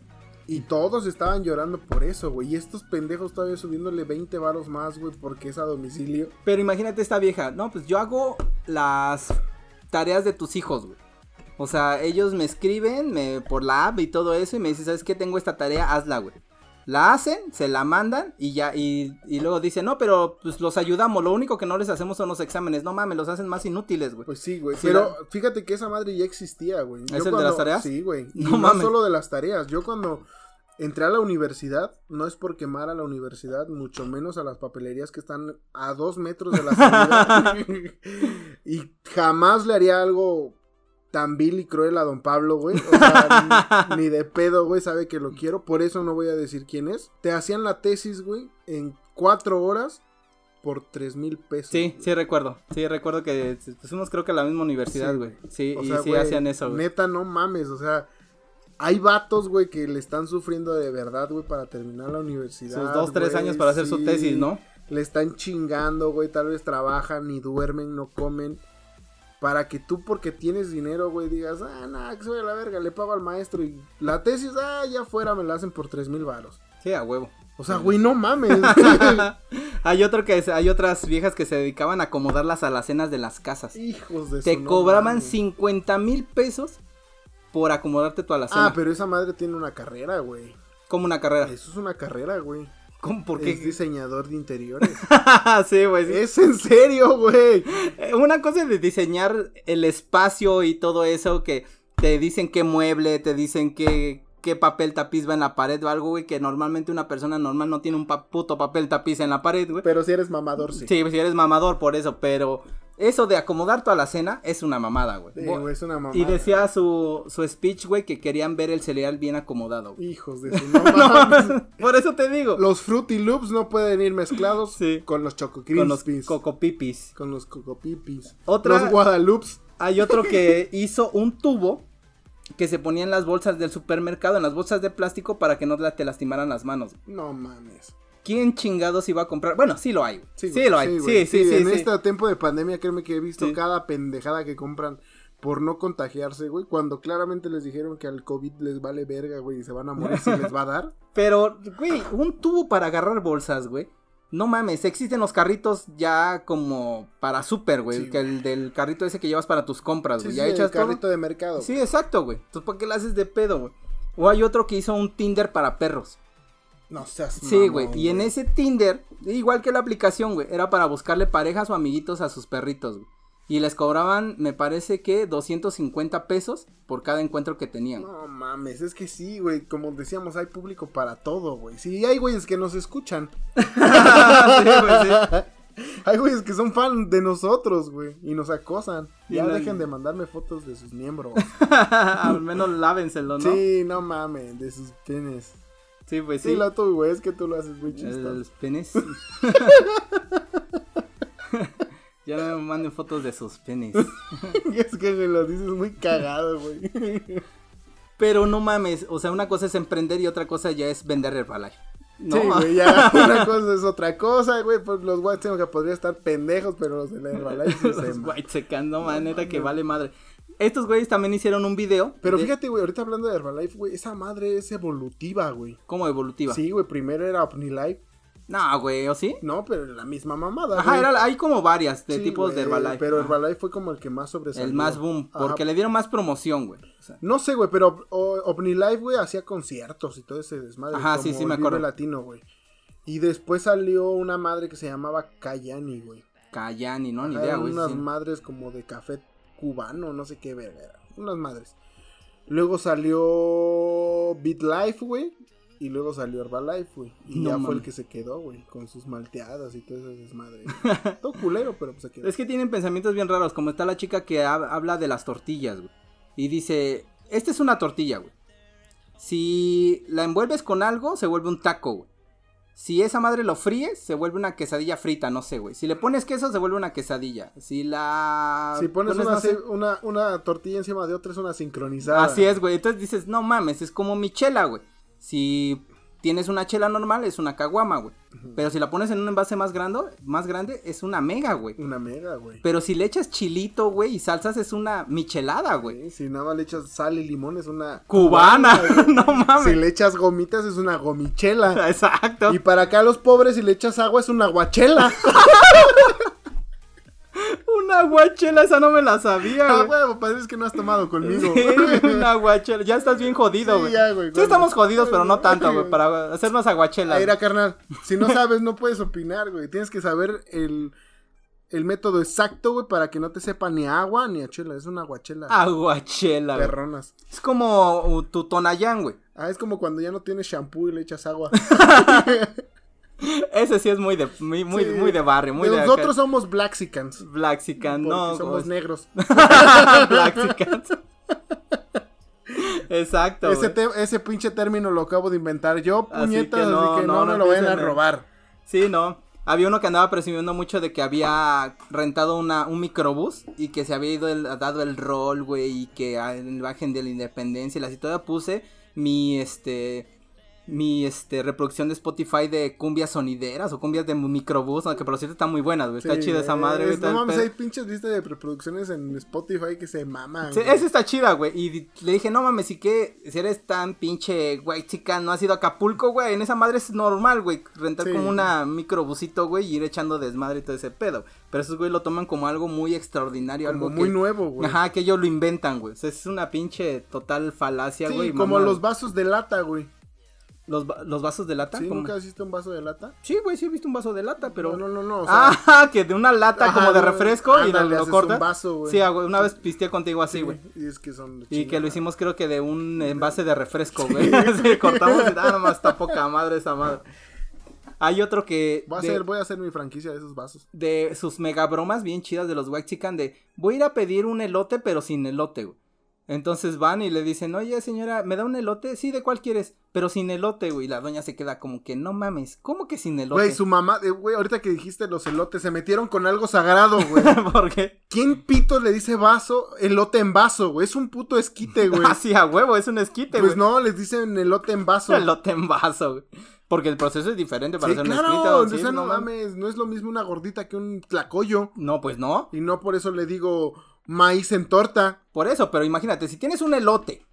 Y todos estaban llorando por eso, güey. Y estos pendejos todavía subiéndole 20 varos más, güey, porque es a domicilio. Pero imagínate esta vieja, no, pues yo hago las tareas de tus hijos, güey. O sea, ellos me escriben me, por la app y todo eso y me dicen, ¿sabes qué? Tengo esta tarea, hazla, güey. La hacen, se la mandan y ya, y, y luego dicen, no, pero pues los ayudamos, lo único que no les hacemos son los exámenes, no mames, los hacen más inútiles, güey. Pues sí, güey. Sí, pero la- fíjate que esa madre ya existía, güey. ¿Es Yo el de cuando- las tareas? Sí, güey. Y No no, mames. solo de las tareas. Yo cuando entré a la universidad, no es por quemar a la universidad, mucho menos a las papelerías que están a dos metros de la salida. y jamás le haría algo tan vil y cruel a don Pablo, güey. O sea, ni, ni de pedo, güey, sabe que lo quiero. Por eso no voy a decir quién es. Te hacían la tesis, güey, en cuatro horas por tres mil pesos. Sí, güey. sí recuerdo. Sí recuerdo que pues, fuimos creo que a la misma universidad, Sí, güey. Sí, O y sea, sí güey, hacían eso, güey. Neta, no mames, o sea, hay vatos, güey, que le están sufriendo de verdad, güey, para terminar la universidad. Sus dos, tres güey, años para hacer su tesis, ¿no? Le están chingando, güey, tal vez trabajan, ni duermen, no comen. Para que tú, porque tienes dinero, güey, digas, ah, nada, que soy a la verga, le pago al maestro. Y la tesis, ah, ya fuera, me la hacen por tres mil varos. Sí, a huevo. O sea, güey, no mames. hay otro que es- hay otras viejas que se dedicaban a acomodar las alacenas de las casas. Hijos de su Te no cobraban mames. 50 mil pesos por acomodarte tu alacena. Ah, pero esa madre tiene una carrera, güey. Como una carrera. Eso es una carrera, güey. ¿Cómo? ¿Por Es qué? diseñador de interiores. sí, güey. sí. es en serio, güey. Eh, Una cosa es de diseñar el espacio y todo eso que te dicen qué mueble, te dicen qué, qué papel tapiz va en la pared o algo, güey, que normalmente una persona normal no tiene un pa- puto papel tapiz en la pared, güey. Pero si eres mamador, sí. Sí, si eres mamador por eso, pero eso de acomodar toda la cena es una mamada, güey. Sí, güey, es una mamada. y decía su, su speech, güey, que querían ver el cereal bien acomodado, güey. Hijos de su no mames. Por eso te digo. Los Fruity Loops no pueden ir mezclados Sí. con los Choco con los cocopipis. con los Cocopipis. Otra- Los Guadalupes. Hay otro que hizo un tubo que se ponía en las bolsas del supermercado, en las bolsas de plástico, para que no te lastimaran las manos. No mames. ¿Quién chingados iba a comprar? Bueno, sí lo hay. Sí, lo hay. Sí, sí, sí. En sí. este tiempo de pandemia, créeme que he visto Sí. cada pendejada que compran por no contagiarse, güey. Cuando claramente les dijeron que al COVID les vale verga, güey, y se van a morir si les va a dar. Pero, güey, un tubo para agarrar bolsas, güey. No mames, existen los carritos ya como para súper, güey. Sí, que el del carrito ese que llevas para tus compras, Sí, güey. sí, ya el echas todo. carrito de mercado. Sí, exacto, güey. Entonces, ¿por qué le haces de pedo, güey? O hay otro que hizo un Tinder para perros. No seas Sí, mamón, güey. Y en ese Tinder, igual que la aplicación, güey, era para buscarle parejas o amiguitos a sus perritos, güey. Y les cobraban, me parece que 250 pesos por cada encuentro que tenían. No mames, es que sí, güey. Como decíamos, hay público para todo, güey. Sí, hay güeyes que nos escuchan. Sí, sí. Hay güeyes que son fan de nosotros, güey. Y nos acosan. Y Ya no- dejen de mandarme fotos de sus miembros. Al menos lávenselo, ¿no? Sí, no mames, de sus penes. Sí, pues Sí, sí. lo tú, güey, es que tú lo haces muy chistoso. Los penes. ya no me manden fotos de sus penes. Y es que me lo dices muy cagado, güey. Pero no mames, o sea, una cosa es emprender y otra cosa ya es vender Herbalife. No, Sí, güey, ya una cosa es otra cosa, güey. Pues los whites tengo que podría estar pendejos, pero los de la Herbalife sí se Los white secando, man, neta que vale madre. Estos güeyes también hicieron un video. Pero de- fíjate, güey, ahorita hablando de Herbalife, güey, esa madre es evolutiva, güey. ¿Cómo evolutiva? Sí, güey, primero era OmniLife. No, güey, ¿o sí? No, pero la misma mamada. Ajá, güey. era, hay como varias de Sí, tipos de Herbalife. Pero Ajá. Herbalife fue como el que más sobresalió. El más boom, Ajá. porque le dieron más promoción, güey. O sea, No sé, güey, pero OmniLife, güey, hacía conciertos y todo ese desmadre. Ajá, sí, como sí, me acuerdo. Latino, güey. Y después salió una madre que se llamaba Cayani, güey. Cayani, ¿no? Ni Ajá, idea, güey. unas sí. madres como de café cubano, no sé qué verga. era, Unas madres. Luego salió BitLife, güey. Y luego salió Herbalife, güey. Y No ya fue el que se quedó, güey. Con sus malteadas y todo ese desmadre. todo culero, pero pues se quedó. Es que tienen pensamientos bien raros, como está la chica que hab- habla de las tortillas, güey. Y dice, esta es una tortilla, güey. Si la envuelves con algo, se vuelve un taco, güey. Si esa madre lo fríes, se vuelve una quesadilla frita, no sé, güey. Si le pones queso, se vuelve una quesadilla. Si la... si pones, una, no sé- ce- una, una tortilla encima de otra, es una sincronizada. Así es, güey. Entonces dices, no mames, es como mi chela, güey. Si tienes una chela normal, es una caguama, güey. Pero si la pones en un envase más grande, más grande, es una mega, güey. Una mega, güey. Pero si le echas chilito, güey, y salsas, es una michelada, güey. Sí, Si nada más le echas sal y limón, es una Cubana, no Si mames. le echas gomitas, es una gomichela. Exacto. Y para acá los pobres, si le echas agua, es una guachela. Una guachela, esa no me la sabía, Ah, huevo, parece que no has tomado conmigo. Sí, una guachela. Ya estás bien jodido, Sí, güey. ya, güey, Sí, estamos jodidos, pero no tanto, güey, para hacernos aguachelas. Mira, carnal, si no sabes, no puedes opinar, güey. Tienes que saber el, el método exacto, güey, para que no te sepa ni agua ni a chela. Es una aguachela. Aguachela, güey. perronas. Es como uh, tu tonayán, güey. Ah, es como cuando ya no tienes shampoo y le echas agua. Ese sí es muy de, muy, muy, Sí. muy de barrio, muy de Nosotros somos Blaxicans. Blaxican, porque no. somos güey. negros. Blaxicans. Exacto, Ese, ese pinche término lo acabo de inventar yo, Así puñetas, que no, así que no, no, me lo vayan a robar. Sí, no. Había uno que andaba presumiendo mucho de que había rentado una, un microbús y que se había ido el- dado el rol, güey, y que en la imagen de la independencia y la todavía puse mi, este, mi, este, reproducción de Spotify de cumbias sonideras o cumbias de microbús, que por lo cierto está muy buena, güey, está Sí, chida esa madre, güey. es- No mames, hay pinches listas de reproducciones en Spotify que se maman. Sí, esa está chida, güey. Y le dije, no mames, si que, si eres tan pinche güey chica, no has ido a Acapulco, güey. En esa madre es normal, güey. Rentar Sí. como una microbusito, güey, y ir echando desmadre y todo ese pedo. Pero esos güey lo toman como algo muy extraordinario, Como algo muy que- nuevo, güey. Ajá, que ellos lo inventan, güey. O sea, es una pinche total falacia, Sí, güey. como los vasos de lata, güey. Los, los vasos de lata. ¿Sí? ¿Nunca has visto un vaso de lata? Sí, güey, sí he visto un vaso de lata, pero. No, no, no, no. O sea, ah, que de una lata Ajá, como de no, refresco y lo, ándale, lo haces cortas. un vaso, güey. Sí, ah, una vez pisteé contigo así, güey. Y es que son. de Y que chingada. lo hicimos creo que de un envase de refresco, güey. Sí, cortamos y nada más está poca madre esa madre. Hay otro que Voy a, hacer, voy a hacer mi franquicia de esos vasos. de sus mega bromas bien chidas de los White Chicken de voy a ir a pedir un elote pero sin elote, güey. Entonces van y le dicen, oye señora, ¿me da un elote? Sí, ¿de cuál quieres? Pero sin elote, güey. Y la doña se queda como que, no mames, ¿cómo que sin elote? Güey, su mamá, eh, güey, ahorita que dijiste los elotes, se metieron con algo sagrado, güey. ¿Por qué? ¿Quién pito le dice vaso, elote en vaso, güey? Es un puto esquite, güey. Así a huevo, es un esquite, pues güey. no, les dicen elote en vaso. Elote en vaso, güey. Porque el proceso es diferente para Sí, hacer un claro, esquite. o sí, no mames. mames, no es lo mismo una gordita que un tlacoyo. No, pues no. Y no por eso le digo maíz en torta. Por eso, pero imagínate, si tienes un elote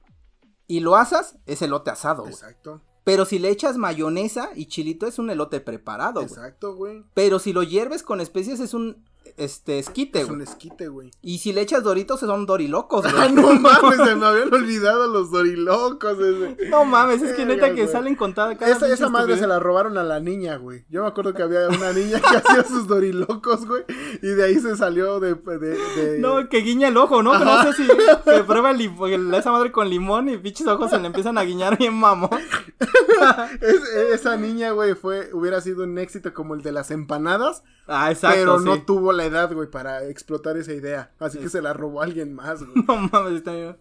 y lo asas, es elote asado, güey. Exacto, Pero si le echas mayonesa y chilito, es un elote preparado, exacto, güey. Pero si lo hierves con especias, es un este esquite, Es un esquite, güey. Y si le echas doritos, son dorilocos, Ah, güey. no mames, se me habían olvidado los dorilocos. ese. No mames, es que neta Verga, que güey. salen contadas cada Esa, pinche esa madre se la robaron a la niña, güey. Yo me acuerdo que había una niña que hacía sus dorilocos, güey. Y de ahí se salió de. de, de- No, que guiña el ojo, ¿no? Que no sé si que prueba el esa madre con limón y pinches ojos se le empiezan a guiñar bien mamón. Es- esa niña, güey, fue, hubiera sido un éxito como el de las empanadas. Ah, exacto, pero sí. no tuvo la edad, güey, para explotar esa idea. Así que se la robó alguien más, güey. No mames, está bien.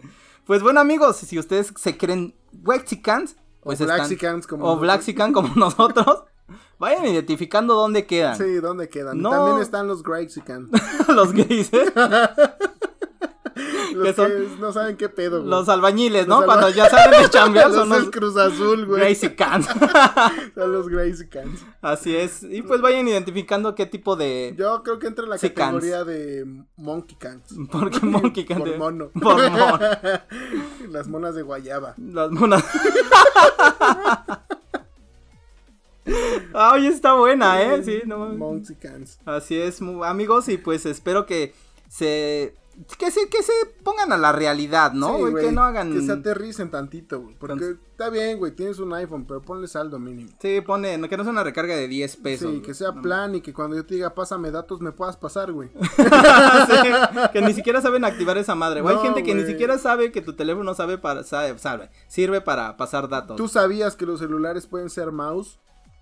Pues bueno, amigos, si ustedes se creen Wexicans, pues o están- como o. Blaxican como nosotros, vayan identificando dónde quedan. Sí, ¿dónde quedan? No. También están los Grexicans. los gays, ¿eh? Los ¿Qué que son? no saben qué pedo, güey. los albañiles, ¿no? Los alba- Cuando ya salen de chambear Los son los Cruz Azul, güey. Gracicans. Son los Grexicans. Así es. Y pues vayan identificando qué tipo de... Yo creo que entra en la Sí, categoría de Monkey Cans. Porque monkey can Por de- mono. Por mono. Las monas de guayaba. Las monas. Ah, oye, está buena, ¿eh? Sí, no. Monkey Cans. Así es, amigos, y pues espero que se que se que se pongan a la realidad, ¿no? Sí, güey? güey, que no hagan Que se aterricen tantito, güey. Porque Entonces- está bien, güey. Tienes un iPhone, pero ponle saldo mínimo. Sí, pone, que no sea una recarga de 10 pesos. sí, güey. que sea No, plan y que cuando yo te diga pásame datos me puedas pasar, güey. Sí, que ni siquiera saben activar esa madre. güey. No, Hay gente que ni siquiera sabe que tu teléfono sabe para sabe, sabe, sirve para pasar datos. ¿Tú sabías que los celulares pueden ser mouse?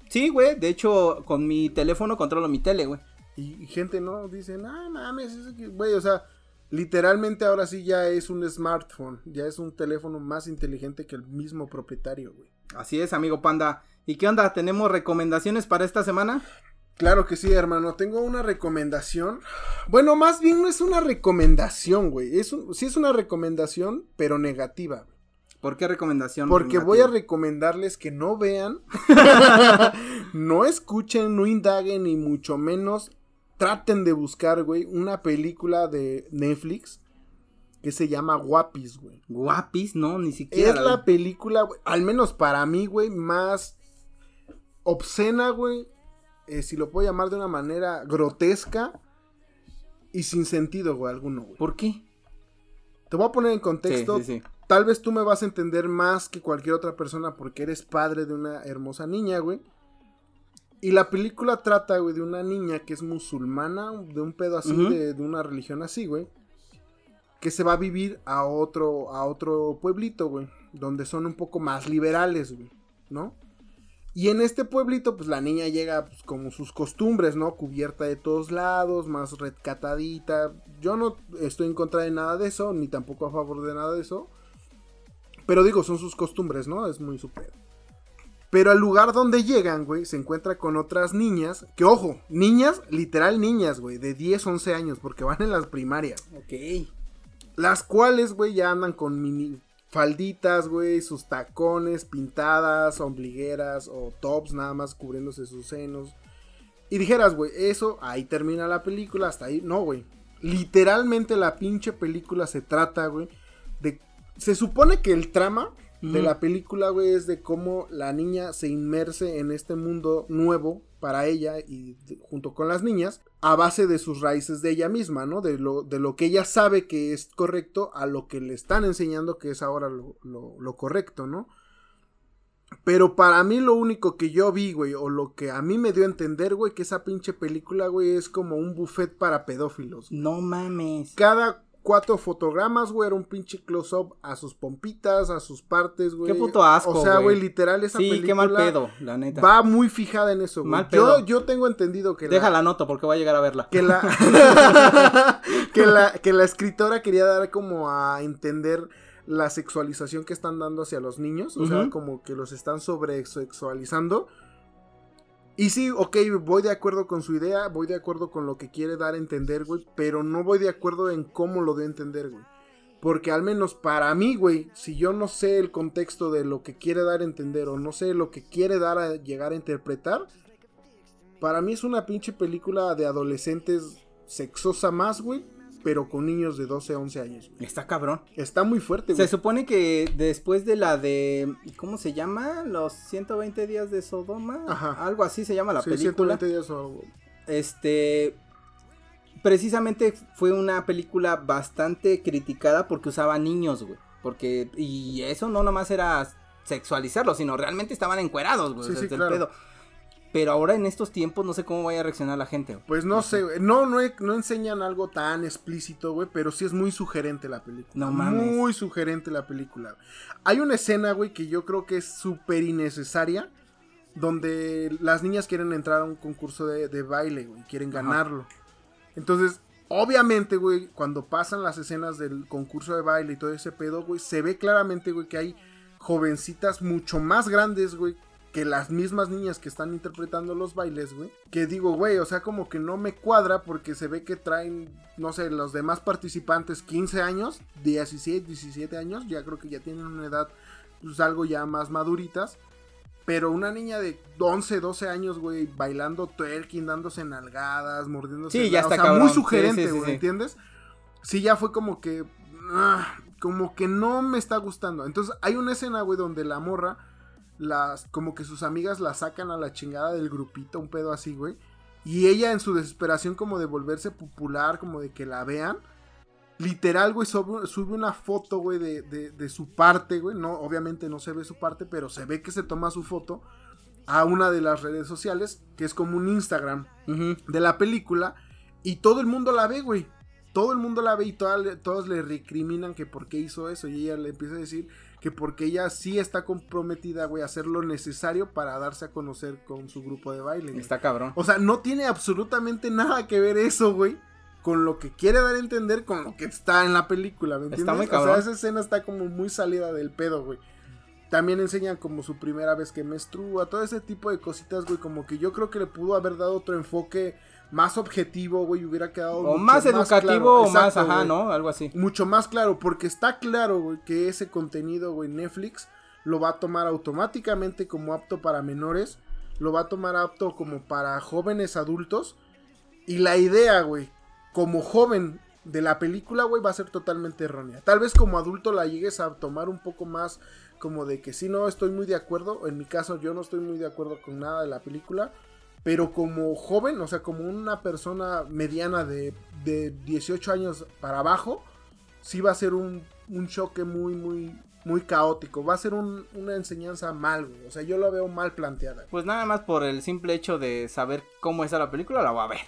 Sí, güey, de hecho con mi teléfono controlo mi tele, güey. Y, y gente no dice, no mames, es que-". güey, o sea, literalmente ahora sí ya es un smartphone, ya es un teléfono más inteligente que el mismo propietario, güey. Así es, amigo Panda. ¿Y qué onda? ¿Tenemos recomendaciones para esta semana? Claro que sí, hermano. Tengo una recomendación. Bueno, más bien no es una recomendación, güey. Es un- sí es una recomendación, pero negativa. güey. ¿Por qué recomendación? Porque negativa? voy a recomendarles que no vean, no escuchen, no indaguen y mucho menos traten de buscar, güey, una película de Netflix que se llama Guapis, güey. Guapis, no, ni siquiera. Es la película, güey, al menos para mí, güey, más obscena, güey, eh, si lo puedo llamar de una manera grotesca, y sin sentido, güey, alguno, güey. ¿Por qué? Te voy a poner en contexto. Sí, sí, sí. Tal vez tú me vas a entender más que cualquier otra persona porque eres padre de una hermosa niña, güey. Y la película trata, güey, de una niña que es musulmana, de un pedo así, de, de una religión así, güey. Que se va a vivir a otro, a otro pueblito, güey. Donde son un poco más liberales, güey. ¿No? Y en este pueblito, pues la niña llega pues, como sus costumbres, ¿no? Cubierta de todos lados, más rescatadita. Yo no estoy en contra de nada de eso, ni tampoco a favor de nada de eso. Pero digo, son sus costumbres, ¿no? Es muy super. Pero al lugar donde llegan, güey, se encuentra con otras niñas. Que ojo, niñas, literal niñas, güey, de 10, 11 años, porque van en las primarias. Ok. Las cuales, güey, ya andan con mini falditas, güey, sus tacones pintadas, ombligueras o tops nada más cubriéndose sus senos. Y dijeras, güey, eso, ahí termina la película, hasta ahí. No, güey. Literalmente la pinche película se trata, güey, de... Se supone que el trama de la película, güey, es de cómo la niña se inmerse en este mundo nuevo para ella y de- junto con las niñas a base de sus raíces de ella misma, ¿no? De lo, de lo que ella sabe que es correcto a lo que le están enseñando que es ahora lo, lo- lo correcto, ¿no? Pero para mí lo único que yo vi, güey, o lo que a mí me dio a entender, güey, que esa pinche película, güey, es como un buffet para pedófilos. güey. No mames. Cada cuatro fotogramas, güey, era un pinche close-up a sus pompitas, a sus partes, güey. Qué puto asco, O sea, güey. literal esa Sí, película qué mal pedo, la neta. va muy fijada en eso, güey. Yo, yo tengo entendido que la- Déjala noto porque voy a llegar a verla. que la que la que la escritora quería dar como a entender la sexualización que están dando hacia los niños, o sea, como que los están sobresexualizando. Y sí, ok, voy de acuerdo con su idea, voy de acuerdo con lo que quiere dar a entender, güey, pero no voy de acuerdo en cómo lo dio a entender, güey. Porque al menos para mí, güey, si yo no sé el contexto de lo que quiere dar a entender o no sé lo que quiere dar a llegar a interpretar, para mí es una pinche película de adolescentes sexosa más, güey, pero con niños de 12 a 11 años. güey. Está cabrón. Está muy fuerte, Se güey. supone que después de la de. ¿Cómo se llama? Los 120 días de Sodoma. Ajá. Algo así se llama la Sí, película. 120 días o- Este. Precisamente fue una película bastante criticada porque usaba niños, güey. Porque. Y eso no nomás era sexualizarlos, sino realmente estaban encuerados, güey. Sí, sí, claro. pedo. Pero ahora en estos tiempos no sé cómo vaya a reaccionar la gente. güey. Pues no sé, no, no, no enseñan algo tan explícito, güey, pero sí es muy sugerente la película. No mames. Muy sugerente la película. Hay una escena, güey, que yo creo que es súper innecesaria, donde las niñas quieren entrar a un concurso de, de baile, güey, quieren Ajá. ganarlo. Entonces, obviamente, güey, cuando pasan las escenas del concurso de baile y todo ese pedo, güey, se ve claramente, güey, que hay jovencitas mucho más grandes, güey, que las mismas niñas que están interpretando los bailes, güey. Que digo, güey, o sea, como que no me cuadra porque se ve que traen, no sé, los demás participantes 15 años, 16, 17 años, ya creo que ya tienen una edad, pues algo ya más maduritas. Pero una niña de 11, 12 años, güey, bailando twerking, dándose nalgadas, mordiéndose. Sí, la- ya o está sea, cabrón. muy sugerente, sí, sí, güey. ¿entiendes? Sí, ya fue como que. ah, como que no me está gustando. Entonces, hay una escena, güey, donde la morra, las. Como que sus amigas la sacan a la chingada del grupito, un pedo así, güey. Y ella, en su desesperación, como de volverse popular, como de que la vean. Literal, güey, sube, sube una foto, güey, de, de, de su parte, güey. No, obviamente no se ve su parte, pero se ve que se toma su foto a una de las redes sociales, que es como un Instagram de la película y todo el mundo la ve, güey. Todo el mundo la ve y toda- todos le recriminan que por qué hizo eso y ella le empieza a decir que porque ella sí está comprometida, güey, a hacer lo necesario para darse a conocer con su grupo de baile. Está cabrón. O sea, no tiene absolutamente nada que ver eso, güey, con lo que quiere dar a entender con lo que está en la película, ¿me Está entiendes? muy O cabrón. sea, esa escena está como muy salida del pedo, güey. También enseñan como su primera vez que menstrua, todo ese tipo de cositas, güey, como que yo creo que le pudo haber dado otro enfoque más objetivo, güey, hubiera quedado O mucho más educativo claro. o más, ajá, güey. ¿no? Algo así. Mucho más claro, porque está claro, güey, que ese contenido, güey, Netflix lo va a tomar automáticamente como apto para menores, lo va a tomar apto como para jóvenes adultos, y la idea, güey, como joven de la película, güey, va a ser totalmente errónea. Tal vez como adulto la llegues a tomar un poco más como de que si no estoy muy de acuerdo, en mi caso yo no estoy muy de acuerdo con nada de la película, Pero como joven, o sea, como una persona mediana de, de 18 años para abajo, sí va a ser un, un choque muy, muy, muy caótico. Va a ser un- una enseñanza mal, güey. O sea, yo la veo mal planteada. Pues nada más por el simple hecho de saber cómo está la película, la voy a ver.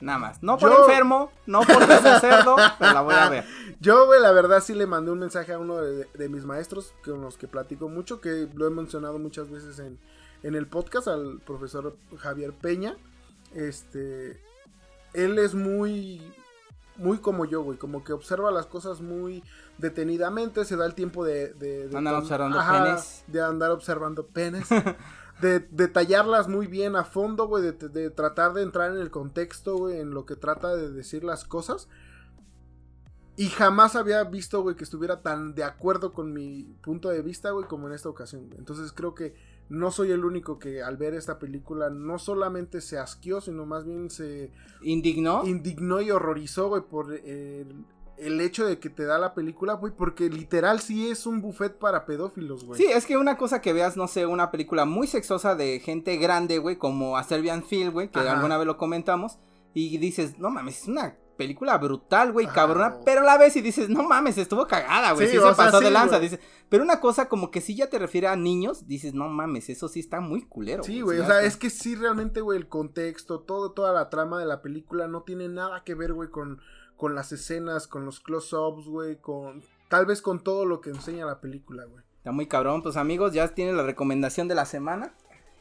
Nada más. No por Yo- enfermo, no porque sea cerdo, pero la voy a ver. Yo, güey, la verdad sí le mandé un mensaje a uno de, de mis maestros con los que platico mucho, que lo he mencionado muchas veces en, en el podcast, al profesor Javier Peña. Este, él es muy, muy como yo, güey, como que observa las cosas muy detenidamente, se da el tiempo de... de, de Andar observando penes. De andar observando penes. De detallarlas muy bien a fondo, güey, de, de tratar de entrar en el contexto, güey, en lo que trata de decir las cosas. Y jamás había visto, güey, que estuviera tan de acuerdo con mi punto de vista, güey, como en esta ocasión. Entonces creo que no soy el único que al ver esta película no solamente se asqueó, sino más bien se ¿Indignó? indignó y horrorizó, güey, por el, el hecho de que te da la película, güey, porque literal sí es un buffet para pedófilos, güey. Sí, es que una cosa que veas, no sé, una película muy sexosa de gente grande, güey, como A Serbian Film, güey, que Ajá. alguna vez lo comentamos, y dices, no mames, es una película brutal, güey, cabrona, pero la ves y dices, no mames, estuvo cagada, güey, Sí, sí, se sea, pasó sí, de lanza, dices, pero una cosa como que si ya te refiere a niños, dices, no mames, eso sí está muy culero. Sí, güey, o sea, está. es que sí, realmente, güey, el contexto, todo, toda la trama de la película no tiene nada que ver, güey, con, con las escenas, con los close-ups, güey, con... Tal vez con todo lo que enseña la película, güey. Está muy cabrón, pues amigos, ya tienen la recomendación de la semana.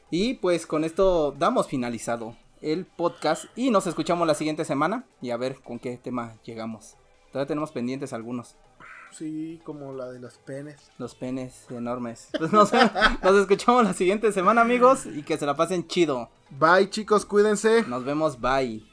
Y pues con esto damos finalizado el podcast y nos escuchamos la siguiente semana y a ver con qué tema llegamos. Todavía tenemos pendientes algunos, Sí, como la de los penes. los penes enormes. Pues nos, nos escuchamos la siguiente semana amigos y que se la pasen chido. Bye, chicos, cuídense. Nos vemos, bye.